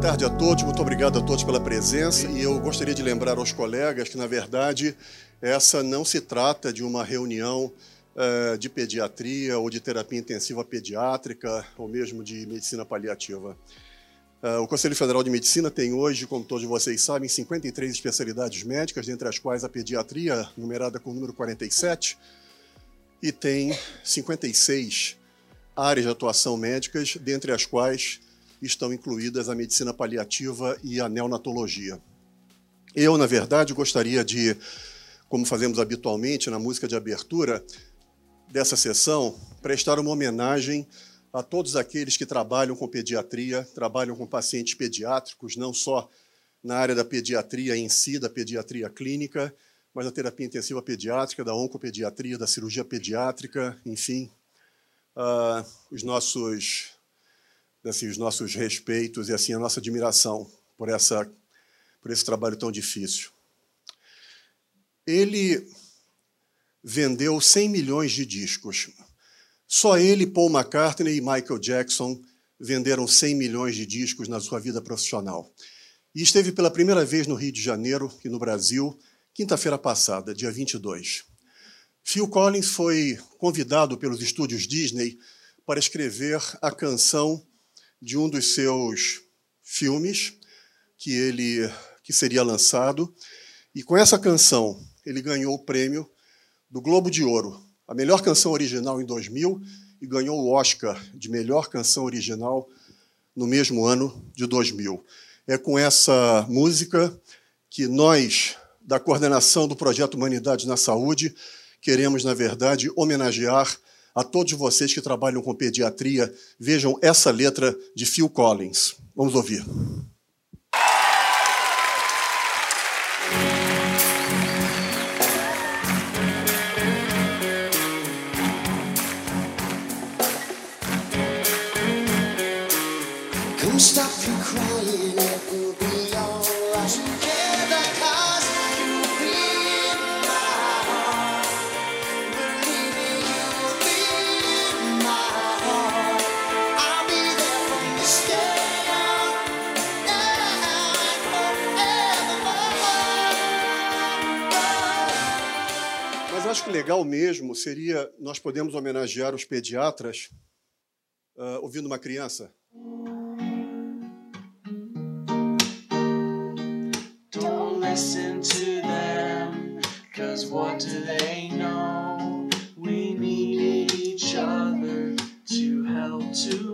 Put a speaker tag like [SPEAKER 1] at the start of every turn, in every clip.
[SPEAKER 1] tarde a todos, muito obrigado a todos pela presença. E eu gostaria de lembrar aos colegas que, na verdade, essa não se trata de uma reunião uh, de pediatria ou de terapia intensiva pediátrica ou mesmo de medicina paliativa. Uh, o Conselho Federal de Medicina tem hoje, como todos vocês sabem, 53 especialidades médicas, dentre as quais a pediatria, numerada com o número 47, e tem 56 áreas de atuação médicas, dentre as quais estão incluídas a medicina paliativa e a neonatologia. Eu, na verdade, gostaria de, como fazemos habitualmente na música de abertura dessa sessão, prestar uma homenagem a todos aqueles que trabalham com pediatria, trabalham com pacientes pediátricos, não só na área da pediatria em si, da pediatria clínica, mas da terapia intensiva pediátrica, da oncopediatria, da cirurgia pediátrica, enfim, uh, os nossos assim, os nossos respeitos e assim a nossa admiração por essa por esse trabalho tão difícil. Ele vendeu 100 milhões de discos. Só ele, Paul McCartney e Michael Jackson venderam 100 milhões de discos na sua vida profissional. E esteve pela primeira vez no Rio de Janeiro e no Brasil, quinta-feira passada, dia 22. Phil Collins foi convidado pelos estúdios Disney para escrever a canção de um dos seus filmes que ele que seria lançado e com essa canção ele ganhou o prêmio do Globo de Ouro, a melhor canção original em 2000 e ganhou o Oscar de melhor canção original no mesmo ano de 2000. É com essa música que nós da coordenação do projeto Humanidade na Saúde queremos, na verdade, homenagear a todos vocês que trabalham com pediatria, vejam essa letra de Phil Collins. Vamos ouvir. Legal mesmo seria nós podemos homenagear os pediatras uh, ouvindo uma criança. Don't listen to them, cause what do they know? We need each other to help to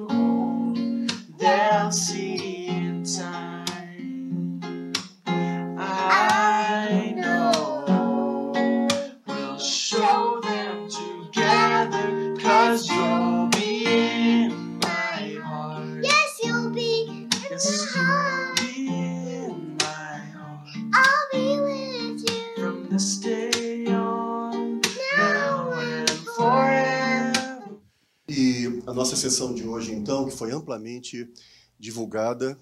[SPEAKER 1] foi amplamente divulgada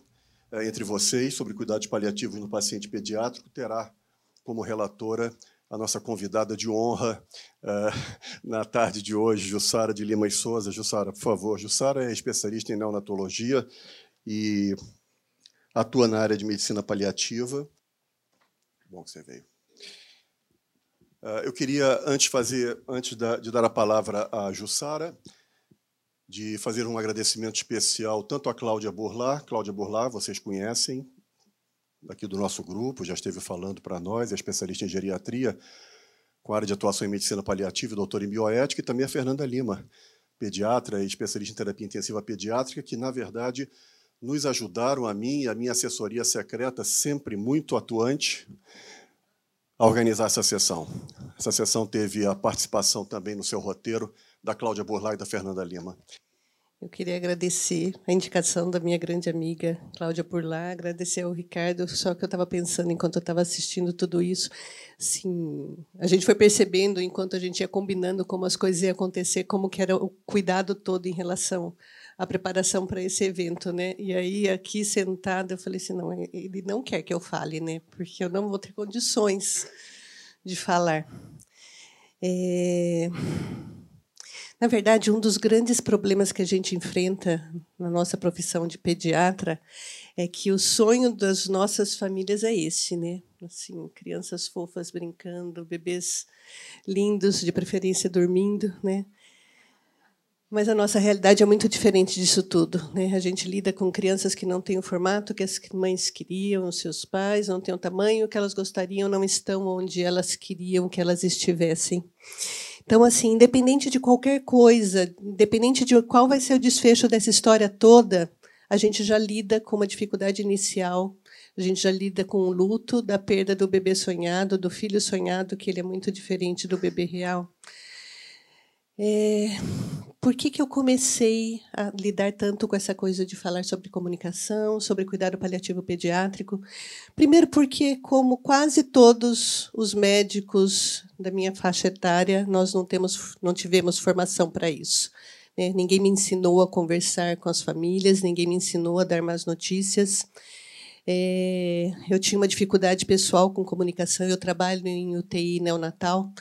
[SPEAKER 1] é, entre vocês sobre cuidados paliativos no paciente pediátrico, terá como relatora a nossa convidada de honra é, na tarde de hoje, Jussara de Lima e Souza. Jussara, por favor. Jussara é especialista em neonatologia e atua na área de medicina paliativa. Bom que você veio. Eu queria, antes, fazer, antes de dar a palavra à Jussara, de fazer um agradecimento especial tanto a Cláudia Burlá. Cláudia Burlá, vocês conhecem, aqui do nosso grupo, já esteve falando para nós, é especialista em geriatria, com área de atuação em medicina paliativa doutora em bioética, e também a Fernanda Lima, pediatra e especialista em terapia intensiva pediátrica, que, na verdade, nos ajudaram, a mim e a minha assessoria secreta, sempre muito atuante, a organizar essa sessão. Essa sessão teve a participação também no seu roteiro da Cláudia Burlá e da Fernanda Lima.
[SPEAKER 2] Eu queria agradecer a indicação da minha grande amiga Cláudia Burlá, agradecer ao Ricardo, só que eu estava pensando enquanto eu estava assistindo tudo isso, sim, a gente foi percebendo enquanto a gente ia combinando como as coisas iam acontecer, como que era o cuidado todo em relação à preparação para esse evento, né? E aí aqui sentada eu falei assim, não, ele não quer que eu fale, né? Porque eu não vou ter condições de falar. É... Na verdade, um dos grandes problemas que a gente enfrenta na nossa profissão de pediatra é que o sonho das nossas famílias é esse, né? Assim, crianças fofas brincando, bebês lindos, de preferência dormindo, né? Mas a nossa realidade é muito diferente disso tudo. Né? A gente lida com crianças que não têm o formato que as mães queriam, os seus pais, não têm o tamanho que elas gostariam, não estão onde elas queriam que elas estivessem. Então, assim, independente de qualquer coisa, independente de qual vai ser o desfecho dessa história toda, a gente já lida com uma dificuldade inicial, a gente já lida com o luto da perda do bebê sonhado, do filho sonhado, que ele é muito diferente do bebê real. É, por que, que eu comecei a lidar tanto com essa coisa de falar sobre comunicação, sobre cuidado paliativo pediátrico? Primeiro, porque, como quase todos os médicos da minha faixa etária, nós não, temos, não tivemos formação para isso. Né? Ninguém me ensinou a conversar com as famílias, ninguém me ensinou a dar más notícias. É, eu tinha uma dificuldade pessoal com comunicação, eu trabalho em UTI neonatal,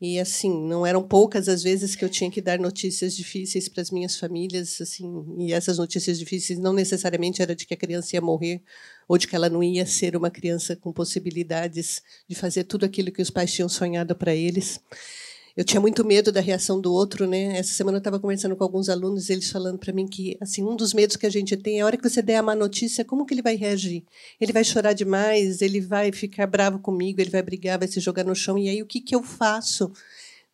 [SPEAKER 2] e assim, não eram poucas as vezes que eu tinha que dar notícias difíceis para as minhas famílias, assim, e essas notícias difíceis não necessariamente era de que a criança ia morrer ou de que ela não ia ser uma criança com possibilidades de fazer tudo aquilo que os pais tinham sonhado para eles eu tinha muito medo da reação do outro, né? Essa semana eu estava conversando com alguns alunos, eles falando para mim que assim um dos medos que a gente tem é a hora que você der a má notícia, como que ele vai reagir? Ele vai chorar demais, ele vai ficar bravo comigo, ele vai brigar, vai se jogar no chão e aí o que que eu faço?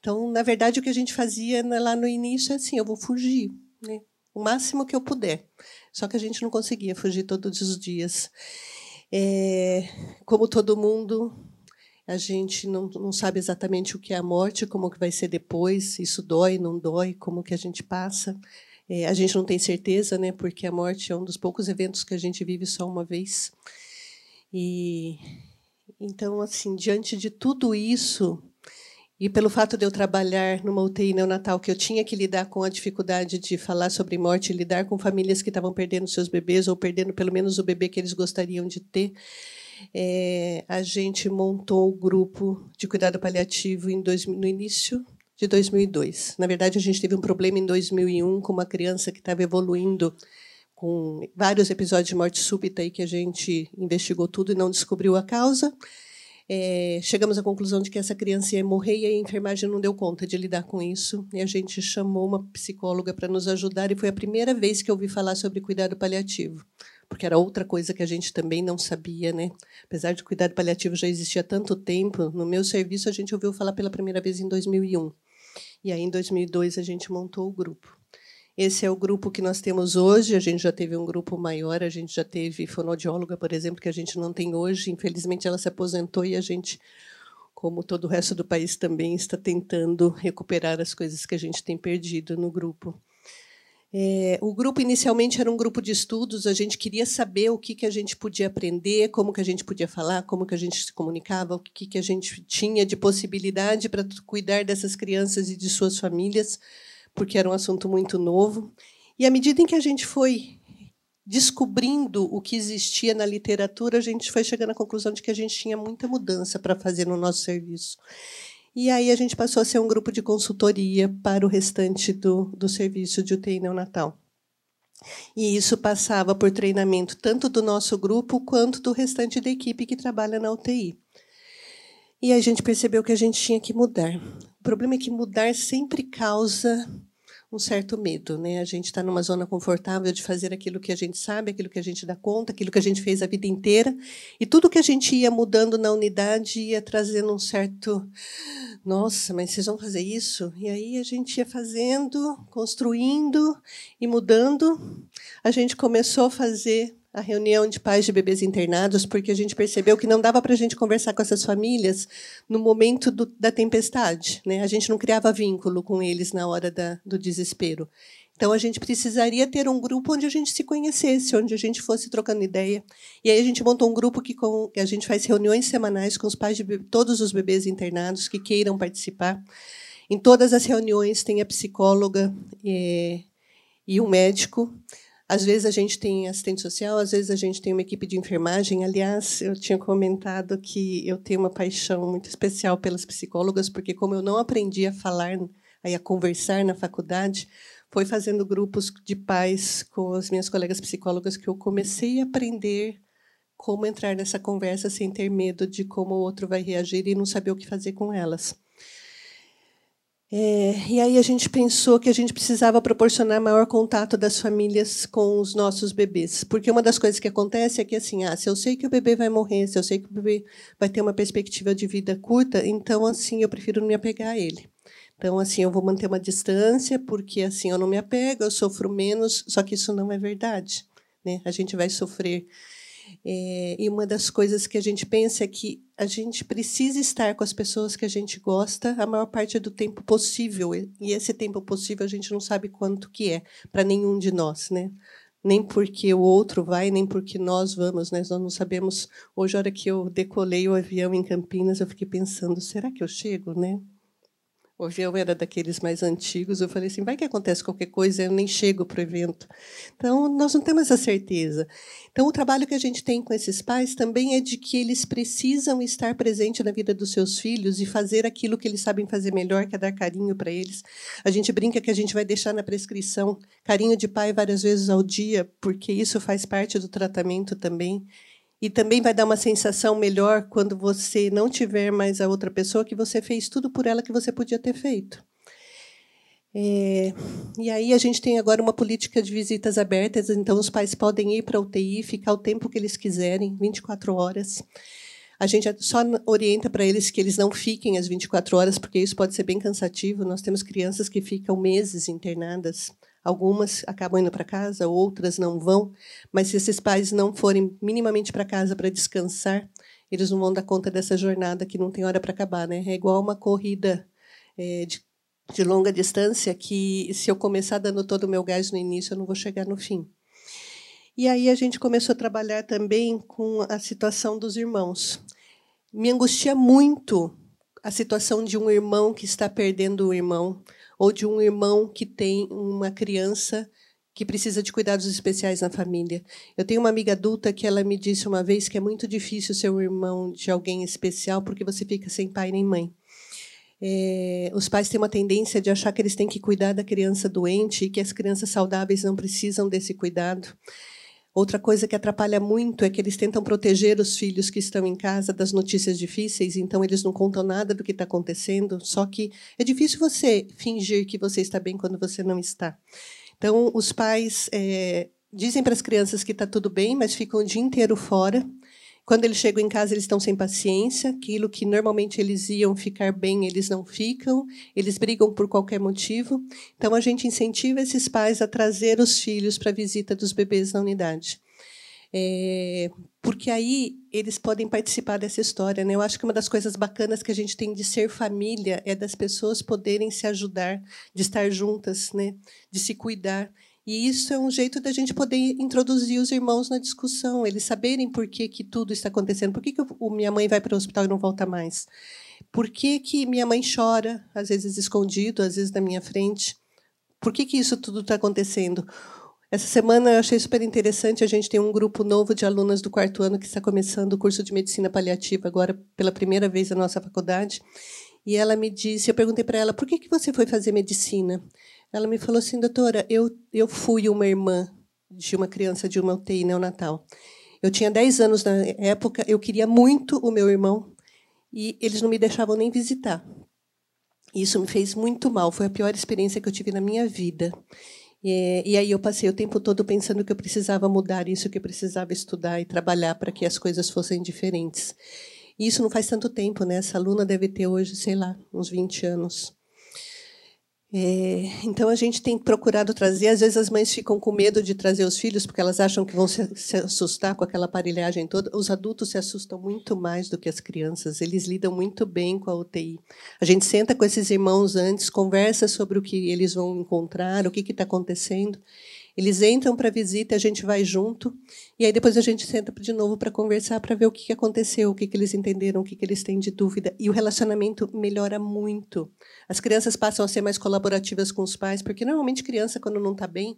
[SPEAKER 2] Então, na verdade, o que a gente fazia lá no início é assim, eu vou fugir, né? O máximo que eu puder. Só que a gente não conseguia fugir todos os dias. É, como todo mundo, a gente não, não sabe exatamente o que é a morte, como que vai ser depois, isso dói, não dói, como que a gente passa. É, a gente não tem certeza, né, porque a morte é um dos poucos eventos que a gente vive só uma vez. E então, assim, diante de tudo isso, e pelo fato de eu trabalhar numa UTI neonatal, que eu tinha que lidar com a dificuldade de falar sobre morte, lidar com famílias que estavam perdendo seus bebês ou perdendo pelo menos o bebê que eles gostariam de ter, é, a gente montou o grupo de cuidado paliativo em dois, no início de 2002. Na verdade, a gente teve um problema em 2001 com uma criança que estava evoluindo com vários episódios de morte súbita e que a gente investigou tudo e não descobriu a causa. É, chegamos à conclusão de que essa criança ia morrer e a enfermagem não deu conta de lidar com isso. E a gente chamou uma psicóloga para nos ajudar e foi a primeira vez que eu ouvi falar sobre cuidado paliativo porque era outra coisa que a gente também não sabia, né? Apesar de cuidado paliativo já existia há tanto tempo, no meu serviço a gente ouviu falar pela primeira vez em 2001. E aí em 2002 a gente montou o grupo. Esse é o grupo que nós temos hoje. A gente já teve um grupo maior, a gente já teve fonoaudióloga, por exemplo, que a gente não tem hoje. Infelizmente ela se aposentou e a gente como todo o resto do país também está tentando recuperar as coisas que a gente tem perdido no grupo. É, o grupo inicialmente era um grupo de estudos, a gente queria saber o que, que a gente podia aprender, como que a gente podia falar, como que a gente se comunicava, o que, que a gente tinha de possibilidade para cuidar dessas crianças e de suas famílias, porque era um assunto muito novo. E à medida em que a gente foi descobrindo o que existia na literatura, a gente foi chegando à conclusão de que a gente tinha muita mudança para fazer no nosso serviço. E aí a gente passou a ser um grupo de consultoria para o restante do, do serviço de UTI neonatal. E isso passava por treinamento tanto do nosso grupo quanto do restante da equipe que trabalha na UTI. E a gente percebeu que a gente tinha que mudar. O problema é que mudar sempre causa um certo medo, né? A gente está numa zona confortável de fazer aquilo que a gente sabe, aquilo que a gente dá conta, aquilo que a gente fez a vida inteira, e tudo que a gente ia mudando na unidade ia trazendo um certo, nossa, mas vocês vão fazer isso? E aí a gente ia fazendo, construindo e mudando. A gente começou a fazer a reunião de pais de bebês internados, porque a gente percebeu que não dava para a gente conversar com essas famílias no momento do, da tempestade. Né? A gente não criava vínculo com eles na hora da, do desespero. Então, a gente precisaria ter um grupo onde a gente se conhecesse, onde a gente fosse trocando ideia. E aí a gente montou um grupo que, com, a gente faz reuniões semanais com os pais de todos os bebês internados que queiram participar. Em todas as reuniões tem a psicóloga e, eh, e um médico. Às vezes a gente tem assistente social, às vezes a gente tem uma equipe de enfermagem. Aliás, eu tinha comentado que eu tenho uma paixão muito especial pelas psicólogas, porque como eu não aprendi a falar a conversar na faculdade, foi fazendo grupos de pais com as minhas colegas psicólogas que eu comecei a aprender como entrar nessa conversa sem ter medo de como o outro vai reagir e não saber o que fazer com elas. É, e aí a gente pensou que a gente precisava proporcionar maior contato das famílias com os nossos bebês, porque uma das coisas que acontece é que assim, ah, se eu sei que o bebê vai morrer, se eu sei que o bebê vai ter uma perspectiva de vida curta, então assim eu prefiro não me apegar a ele. Então assim eu vou manter uma distância, porque assim eu não me apego, eu sofro menos. Só que isso não é verdade, né? A gente vai sofrer é, e uma das coisas que a gente pensa é que a gente precisa estar com as pessoas que a gente gosta a maior parte do tempo possível. E esse tempo possível a gente não sabe quanto que é para nenhum de nós, né? Nem porque o outro vai, nem porque nós vamos, né? Nós não sabemos. Hoje, a hora que eu decolei o avião em Campinas, eu fiquei pensando: será que eu chego, né? O avião era daqueles mais antigos. Eu falei assim: vai que acontece qualquer coisa, eu nem chego para o evento. Então, nós não temos essa certeza. Então, o trabalho que a gente tem com esses pais também é de que eles precisam estar presentes na vida dos seus filhos e fazer aquilo que eles sabem fazer melhor, que é dar carinho para eles. A gente brinca que a gente vai deixar na prescrição carinho de pai várias vezes ao dia, porque isso faz parte do tratamento também. E também vai dar uma sensação melhor quando você não tiver mais a outra pessoa que você fez tudo por ela que você podia ter feito. É, e aí a gente tem agora uma política de visitas abertas, então os pais podem ir para a UTI, ficar o tempo que eles quiserem, 24 horas. A gente só orienta para eles que eles não fiquem as 24 horas, porque isso pode ser bem cansativo. Nós temos crianças que ficam meses internadas Algumas acabam indo para casa, outras não vão. Mas se esses pais não forem minimamente para casa para descansar, eles não vão dar conta dessa jornada que não tem hora para acabar, né? É igual uma corrida é, de, de longa distância que se eu começar dando todo o meu gás no início, eu não vou chegar no fim. E aí a gente começou a trabalhar também com a situação dos irmãos. Me angustia muito a situação de um irmão que está perdendo o irmão, ou de um irmão que tem uma criança que precisa de cuidados especiais na família. Eu tenho uma amiga adulta que ela me disse uma vez que é muito difícil ser um irmão de alguém especial porque você fica sem pai nem mãe. É, os pais têm uma tendência de achar que eles têm que cuidar da criança doente e que as crianças saudáveis não precisam desse cuidado. Outra coisa que atrapalha muito é que eles tentam proteger os filhos que estão em casa das notícias difíceis, então eles não contam nada do que está acontecendo. Só que é difícil você fingir que você está bem quando você não está. Então, os pais é, dizem para as crianças que está tudo bem, mas ficam o dia inteiro fora. Quando eles chegam em casa, eles estão sem paciência. Aquilo que normalmente eles iam ficar bem, eles não ficam. Eles brigam por qualquer motivo. Então, a gente incentiva esses pais a trazer os filhos para a visita dos bebês na unidade. É, porque aí eles podem participar dessa história. Né? Eu acho que uma das coisas bacanas que a gente tem de ser família é das pessoas poderem se ajudar, de estar juntas, né? de se cuidar. E isso é um jeito da gente poder introduzir os irmãos na discussão, eles saberem por que, que tudo está acontecendo. Por que, que o, minha mãe vai para o hospital e não volta mais? Por que, que minha mãe chora, às vezes escondido, às vezes na minha frente? Por que, que isso tudo está acontecendo? Essa semana eu achei super interessante. A gente tem um grupo novo de alunas do quarto ano que está começando o curso de medicina paliativa agora pela primeira vez na nossa faculdade. E ela me disse, eu perguntei para ela, por que, que você foi fazer medicina? Ela me falou assim, doutora, eu, eu fui uma irmã de uma criança de uma UTI neonatal. Eu tinha 10 anos na época, eu queria muito o meu irmão e eles não me deixavam nem visitar. Isso me fez muito mal, foi a pior experiência que eu tive na minha vida. E, e aí eu passei o tempo todo pensando que eu precisava mudar isso, que eu precisava estudar e trabalhar para que as coisas fossem diferentes. E isso não faz tanto tempo, né? Essa aluna deve ter hoje, sei lá, uns 20 anos. É, então a gente tem procurado trazer. Às vezes as mães ficam com medo de trazer os filhos porque elas acham que vão se, se, assustar com aquela aparelhagem toda. Os adultos se assustam muito mais do que as crianças. Eles lidam muito bem com a UTI. A gente senta com esses irmãos antes, conversa sobre o que eles vão encontrar, o que está acontecendo. Eles entram para visita, a gente vai junto, e aí depois a gente senta de novo para conversar, para ver o que aconteceu, o que eles entenderam, o que eles têm de dúvida. E o relacionamento melhora muito. As crianças passam a ser mais colaborativas com os pais, porque normalmente criança, quando não está bem,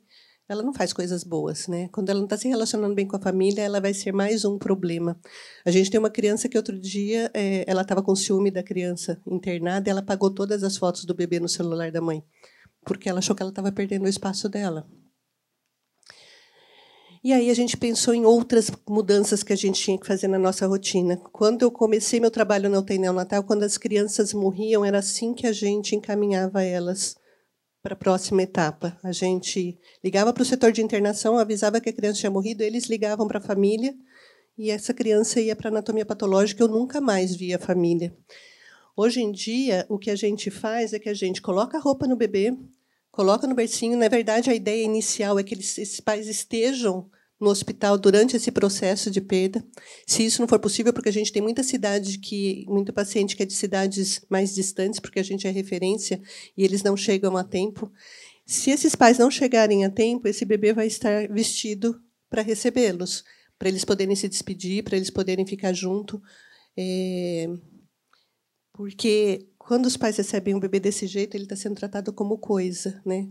[SPEAKER 2] ela não faz coisas boas, né? Quando ela não está se relacionando bem com a família, ela vai ser mais um problema. A gente tem uma criança que outro dia é, ela estava com ciúme da criança internada, e ela apagou todas as fotos do bebê no celular da mãe, porque ela achou que ela estava perdendo o espaço dela. E aí a gente pensou em outras mudanças que a gente tinha que fazer na nossa rotina. Quando eu comecei meu trabalho na UTI Natal, quando as crianças morriam, era assim que a gente encaminhava elas para a próxima etapa. A gente ligava para o setor de internação, avisava que a criança tinha morrido, eles ligavam para a família e essa criança ia para anatomia patológica. Eu nunca mais via a família. Hoje em dia, o que a gente faz é que a gente coloca a roupa no bebê, coloca no bercinho. Na verdade, a ideia inicial é que esses pais estejam no hospital durante esse processo de perda. Se isso não for possível, porque a gente tem muita cidade que, muito paciente que é de cidades mais distantes, porque a gente é referência e eles não chegam a tempo. Se esses pais não chegarem a tempo, esse bebê vai estar vestido para recebê-los, para eles poderem se despedir, para eles poderem ficar junto. É... Porque quando os pais recebem um bebê desse jeito, ele está sendo tratado como coisa, né?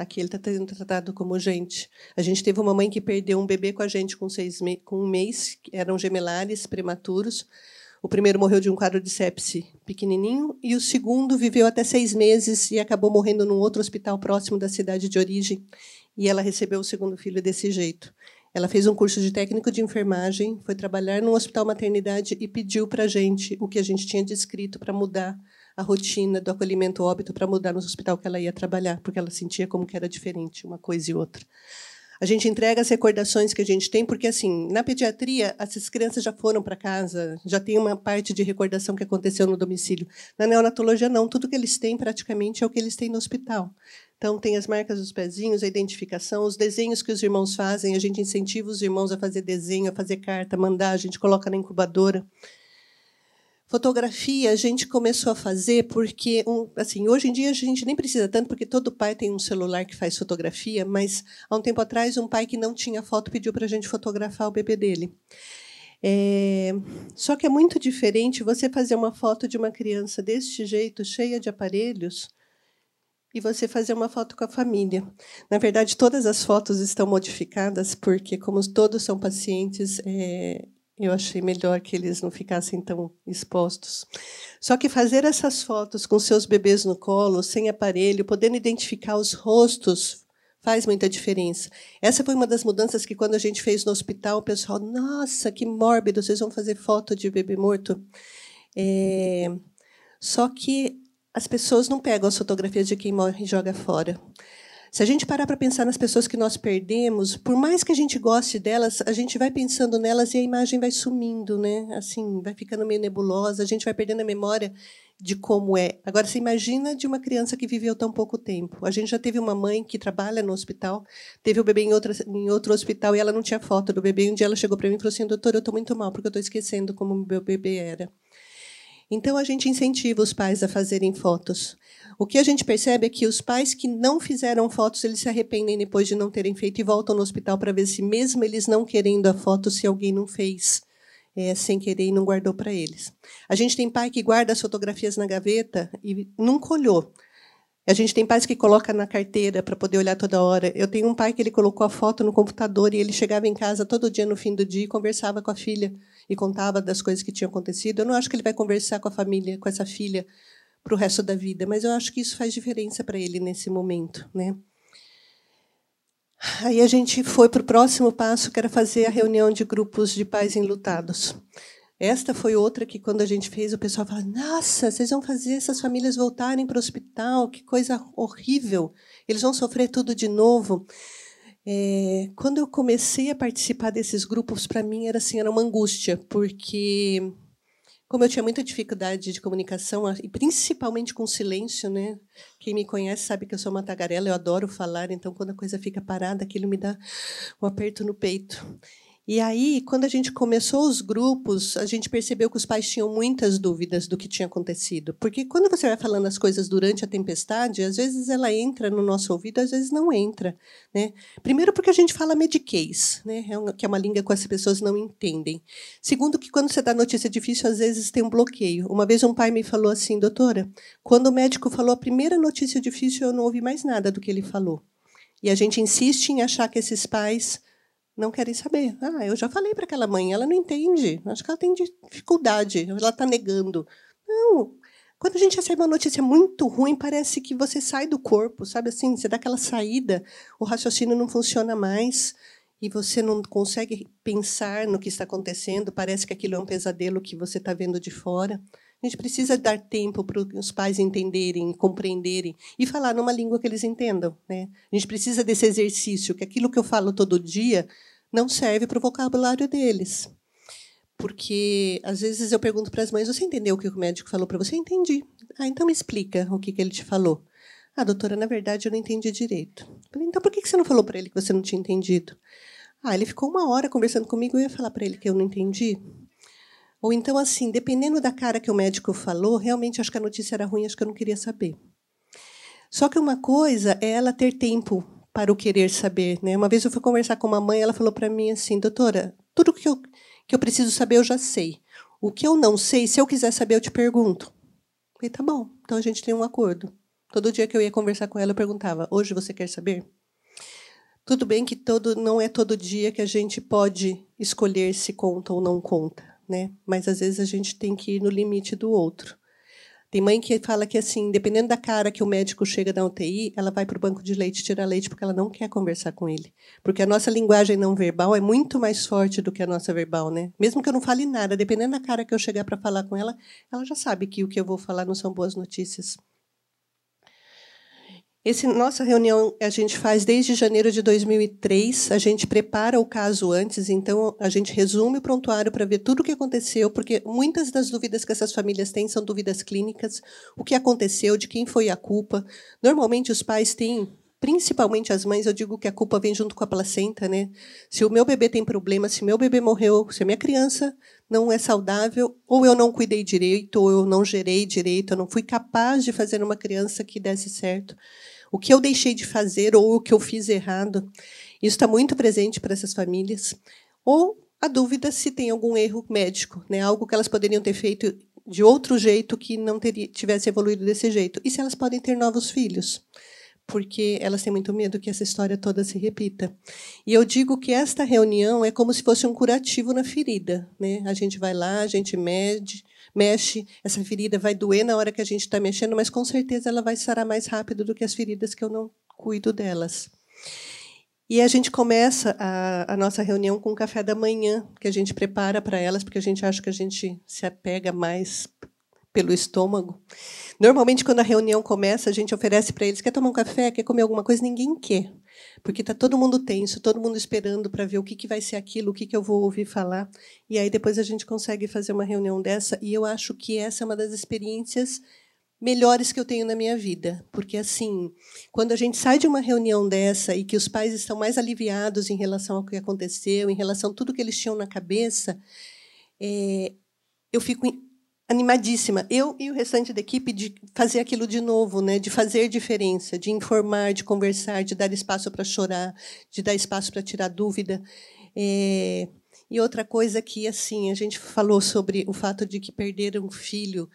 [SPEAKER 2] Aqui ele está sendo tratado como gente. A gente teve uma mãe que perdeu um bebê com a gente com, seis com um mês, eram gemelares prematuros. O primeiro morreu de um quadro de sepse pequenininho e o segundo viveu até seis meses e acabou morrendo num outro hospital próximo da cidade de origem. E ela recebeu o segundo filho desse jeito. Ela fez um curso de técnico de enfermagem, foi trabalhar num hospital maternidade e pediu para a gente o que a gente tinha descrito para mudar a rotina do acolhimento óbito para mudar no hospital que ela ia trabalhar, porque ela sentia como que era diferente uma coisa e outra. A gente entrega as recordações que a gente tem, porque assim, na pediatria, essas crianças já foram para casa, já tem uma parte de recordação que aconteceu no domicílio. Na neonatologia não, tudo que eles têm praticamente é o que eles têm no hospital. Então tem as marcas dos pezinhos, a identificação, os desenhos que os irmãos fazem, a gente incentiva os irmãos a fazer desenho, a fazer carta, mandar, a gente coloca na incubadora. Fotografia a gente começou a fazer porque, um, assim, hoje em dia a gente nem precisa tanto, porque todo pai tem um celular que faz fotografia, mas há um tempo atrás um pai que não tinha foto pediu para a gente fotografar o bebê dele. É, só que é muito diferente você fazer uma foto de uma criança deste jeito, cheia de aparelhos, e você fazer uma foto com a família. Na verdade, todas as fotos estão modificadas, porque, como todos são pacientes, é, eu achei melhor que eles não ficassem tão expostos. Só que fazer essas fotos com seus bebês no colo, sem aparelho, podendo identificar os rostos, faz muita diferença. Essa foi uma das mudanças que, quando a gente fez no hospital, o pessoal, nossa, que mórbido, vocês vão fazer foto de bebê morto. É... Só que as pessoas não pegam as fotografias de quem morre e joga fora. Se a gente parar para pensar nas pessoas que nós perdemos, por mais que a gente goste delas, a gente vai pensando nelas e a imagem vai sumindo, né? Assim, vai ficando meio nebulosa, a gente vai perdendo a memória de como é. Agora, você imagina de uma criança que viveu tão pouco tempo. A gente já teve uma mãe que trabalha no hospital, teve o bebê em, outra, em outro hospital e ela não tinha foto do bebê. Um dia ela chegou para mim e falou assim: doutor, eu estou muito mal porque eu estou esquecendo como o meu bebê era. Então, a gente incentiva os pais a fazerem fotos. O que a gente percebe é que os pais que não fizeram fotos, eles se arrependem depois de não terem feito e voltam no hospital para ver se, mesmo eles não querendo a foto, se alguém não fez é, sem querer e não guardou para eles. A gente tem pai que guarda as fotografias na gaveta e nunca olhou. A gente tem pais que coloca na carteira para poder olhar toda hora. Eu tenho um pai que ele colocou a foto no computador e ele chegava em casa todo dia no fim do dia e conversava com a filha e contava das coisas que tinham acontecido. Eu não acho que ele vai conversar com a família, com essa filha, para o resto da vida, mas eu acho que isso faz diferença para ele nesse momento, né? Aí a gente foi para o próximo passo, que era fazer a reunião de grupos de pais enlutados. Esta foi outra que, quando a gente fez, o pessoal falou: Nossa, vocês vão fazer essas famílias voltarem para o hospital, que coisa horrível, eles vão sofrer tudo de novo. É, quando eu comecei a participar desses grupos, para mim era assim, era uma angústia, porque como eu tinha muita dificuldade de comunicação, e principalmente com silêncio, né? Quem me conhece sabe que eu sou uma tagarela, eu adoro falar, então quando a coisa fica parada, aquilo me dá um aperto no peito. E aí, quando a gente começou os grupos, a gente percebeu que os pais tinham muitas dúvidas do que tinha acontecido. Porque quando você vai falando as coisas durante a tempestade, às vezes ela entra no nosso ouvido, às vezes não entra. Né? Primeiro, porque a gente fala mediquês, né? É que é uma língua que as pessoas não entendem. Segundo, que quando você dá notícia difícil, às vezes tem um bloqueio. Uma vez um pai me falou assim, doutora, quando o médico falou a primeira notícia difícil, eu não ouvi mais nada do que ele falou. E a gente insiste em achar que esses pais não querem saber. Ah, eu já falei para aquela mãe, ela não entende. Acho que ela tem dificuldade, ela está negando. Não. Quando a gente recebe uma notícia muito ruim, parece que você sai do corpo, sabe assim? Você dá aquela saída, o raciocínio não funciona mais e você não consegue pensar no que está acontecendo, parece que aquilo é um pesadelo que você está vendo de fora. A gente precisa dar tempo para os pais entenderem, compreenderem e falar numa língua que eles entendam. Né? A gente precisa desse exercício, que aquilo que eu falo todo dia não serve para o vocabulário deles. Porque, às vezes, eu pergunto para as mães: Você entendeu o que o médico falou para você? Entendi. Ah, então me explica o que, que ele te falou. Ah, doutora, na verdade eu não entendi direito. Falei, então por que você não falou para ele que você não tinha entendido? Ah, ele ficou uma hora conversando comigo e eu ia falar para ele que eu não entendi. Ou então, assim, dependendo da cara que o médico falou, realmente acho que a notícia era ruim, acho que eu não queria saber. Só que uma coisa é ela ter tempo para o querer saber. Né? Uma vez eu fui conversar com uma mãe, ela falou para mim assim, doutora, tudo que eu, que eu preciso saber eu já sei. O que eu não sei, se eu quiser saber, eu te pergunto. E tá bom, então a gente tem um acordo. Todo dia que eu ia conversar com ela, eu perguntava: hoje você quer saber? Tudo bem que todo não é todo dia que a gente pode escolher se conta ou não conta né? Mas às vezes a gente tem que ir no limite do outro. Tem mãe que fala que assim, dependendo da cara que o médico chega da UTI, ela vai para o banco de leite tirar leite porque ela não quer conversar com ele. Porque a nossa linguagem não verbal é muito mais forte do que a nossa verbal, né? Mesmo que eu não fale nada, dependendo da cara que eu chegar para falar com ela, ela já sabe que o que eu vou falar não são boas notícias. Esse nossa reunião a gente faz desde janeiro de 2003. A gente prepara o caso antes, então a gente resume o prontuário para ver tudo o que aconteceu, porque muitas das dúvidas que essas famílias têm são dúvidas clínicas, o que aconteceu, de quem foi a culpa. Normalmente os pais têm, principalmente as mães, eu digo que a culpa vem junto com a placenta, né? Se o meu bebê tem problema, se meu bebê morreu, se a minha criança não é saudável, ou eu não cuidei direito, ou eu não gerei direito, eu não fui capaz de fazer uma criança que desse certo o que eu deixei de fazer ou o que eu fiz errado. Isso está muito presente para essas famílias. Ou a dúvida se tem algum erro médico, né? algo que elas poderiam ter feito de outro jeito que não teria, tivesse evoluído desse jeito. E se elas podem ter novos filhos? Porque elas têm muito medo que essa história toda se repita. E eu digo que esta reunião é como se fosse um curativo na ferida. Né? A gente vai lá, a gente mede, mexe, essa ferida vai doer na hora que a gente está mexendo, mas com certeza ela vai sarar mais rápido do que as feridas que eu não cuido delas. E a gente começa a, a, nossa reunião com o café da manhã, que a gente prepara para elas, porque a gente acha que a gente se apega mais pelo estômago. Normalmente, quando a reunião começa, a gente oferece para eles: quer tomar um café, quer comer alguma coisa? Ninguém quer porque está todo mundo tenso, todo mundo esperando para ver o que, que vai ser aquilo, o que, que eu vou ouvir falar. E aí depois a gente consegue fazer uma reunião dessa, e eu acho que essa é uma das experiências melhores que eu tenho na minha vida, porque assim, quando a gente sai de uma reunião dessa e que os pais estão mais aliviados em relação ao que aconteceu, em relação a tudo que eles tinham na cabeça, é, eu fico animadíssima, eu e o restante da equipe, de fazer aquilo de novo, né? de fazer diferença, de informar, de conversar, de dar espaço para chorar, de dar espaço para tirar dúvida. É... E outra coisa que, assim, a gente falou sobre o fato de que perder um filho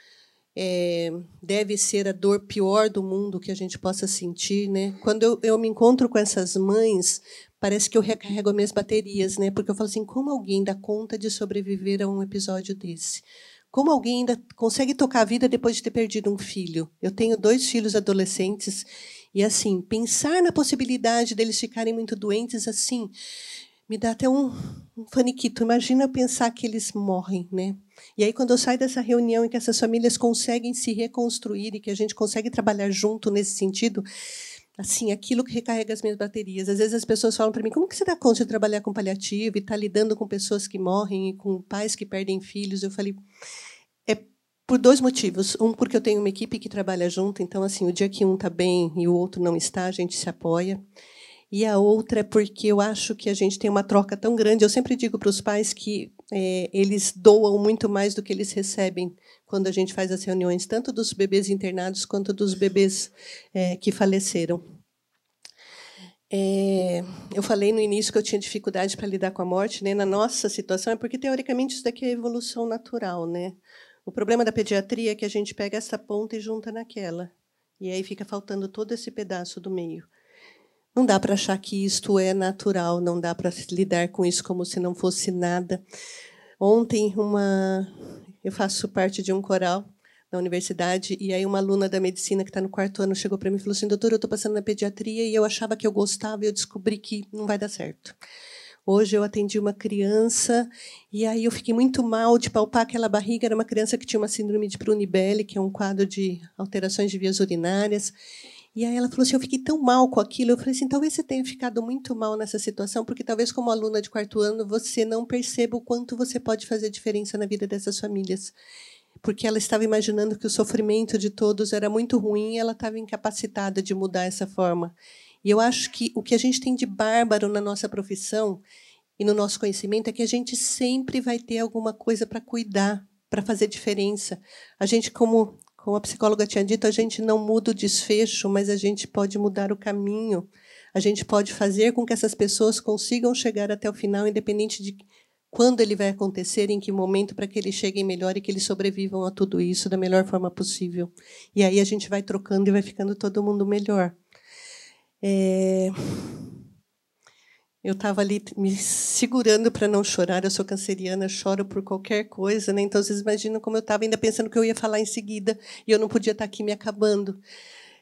[SPEAKER 2] é, deve ser a dor pior do mundo que a gente possa sentir, né? Quando eu, eu me encontro com essas mães, parece que eu recarrego as minhas baterias, né? Porque eu falo assim, como alguém dá conta de sobreviver a um episódio desse? Como alguém ainda consegue tocar a vida depois de ter perdido um filho? Eu tenho dois filhos adolescentes e assim pensar na possibilidade deles ficarem muito doentes assim me dá até um, um faniquito. Imagina pensar que eles morrem, né? E aí quando eu saio dessa reunião em que essas famílias conseguem se reconstruir e que a gente consegue trabalhar junto nesse sentido, assim, aquilo que recarrega as minhas baterias. Às vezes as pessoas falam para mim: como que você dá conta de trabalhar com paliativo e estar tá lidando com pessoas que morrem e com pais que perdem filhos? Eu falei: por dois motivos. Um, porque eu tenho uma equipe que trabalha junto, então, assim, o dia que um está bem e o outro não está, a gente se apoia. E a outra é porque eu acho que a gente tem uma troca tão grande. Eu sempre digo para os pais que é, eles doam muito mais do que eles recebem quando a gente faz as reuniões, tanto dos bebês internados quanto dos bebês é, que faleceram. É, eu falei no início que eu tinha dificuldade para lidar com a morte, né? Na nossa situação é porque teoricamente isso daqui é evolução natural, né? O problema da pediatria é que a gente pega essa ponta e junta naquela, e aí fica faltando todo esse pedaço do meio. Não dá para achar que isto é natural, não dá para lidar com isso como se não fosse nada. Ontem, uma, eu faço parte de um coral na universidade e aí uma aluna da medicina que está no quarto ano chegou para mim e falou assim: "Doutora, eu estou passando na pediatria e eu achava que eu gostava e eu descobri que não vai dar certo". Hoje eu atendi uma criança e aí eu fiquei muito mal de palpar aquela barriga. Era uma criança que tinha uma síndrome de Brunibelli, que é um quadro de alterações de vias urinárias. E aí ela falou assim: eu fiquei tão mal com aquilo. Eu falei assim: talvez você tenha ficado muito mal nessa situação, porque talvez, como aluna de quarto ano, você não perceba o quanto você pode fazer diferença na vida dessas famílias. Porque ela estava imaginando que o sofrimento de todos era muito ruim e ela estava incapacitada de mudar essa forma. E eu acho que o que a gente tem de bárbaro na nossa profissão e no nosso conhecimento é que a gente sempre vai ter alguma coisa para cuidar, para fazer diferença. A gente, como como a psicóloga tinha dito, a gente não muda o desfecho, mas a gente pode mudar o caminho. A gente pode fazer com que essas pessoas consigam chegar até o final, independente de quando ele vai acontecer, em que momento, para que eles cheguem melhor e que eles sobrevivam a tudo isso da melhor forma possível. E aí a gente vai trocando e vai ficando todo mundo melhor. É... Eu estava ali me segurando para não chorar. Eu sou canceriana, choro por qualquer coisa, né? Então vocês imaginam como eu estava ainda pensando que eu ia falar em seguida e eu não podia estar tá aqui me acabando.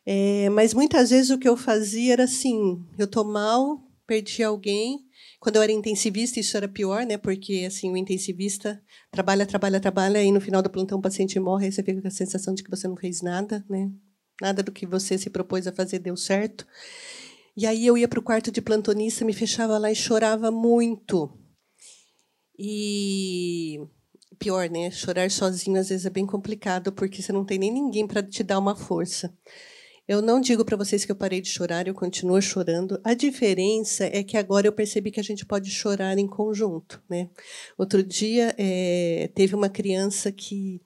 [SPEAKER 2] É, mas muitas vezes o que eu fazia era assim: eu estou mal, perdi alguém. Quando eu era intensivista, isso era pior, né? Porque assim o intensivista trabalha, trabalha, trabalha e no final do plantão o paciente morre. Aí você fica com a sensação de que você não fez nada, né? Nada do que você se propôs a fazer deu certo. E aí eu ia para o quarto de plantonista, me fechava lá e chorava muito. E pior, né? Chorar sozinho às vezes é bem complicado, porque você não tem nem ninguém para te dar uma força. Eu não digo para vocês que eu parei de chorar, eu continuo chorando. A diferença é que agora eu percebi que a gente pode chorar em conjunto. Né? Outro dia é, teve uma criança que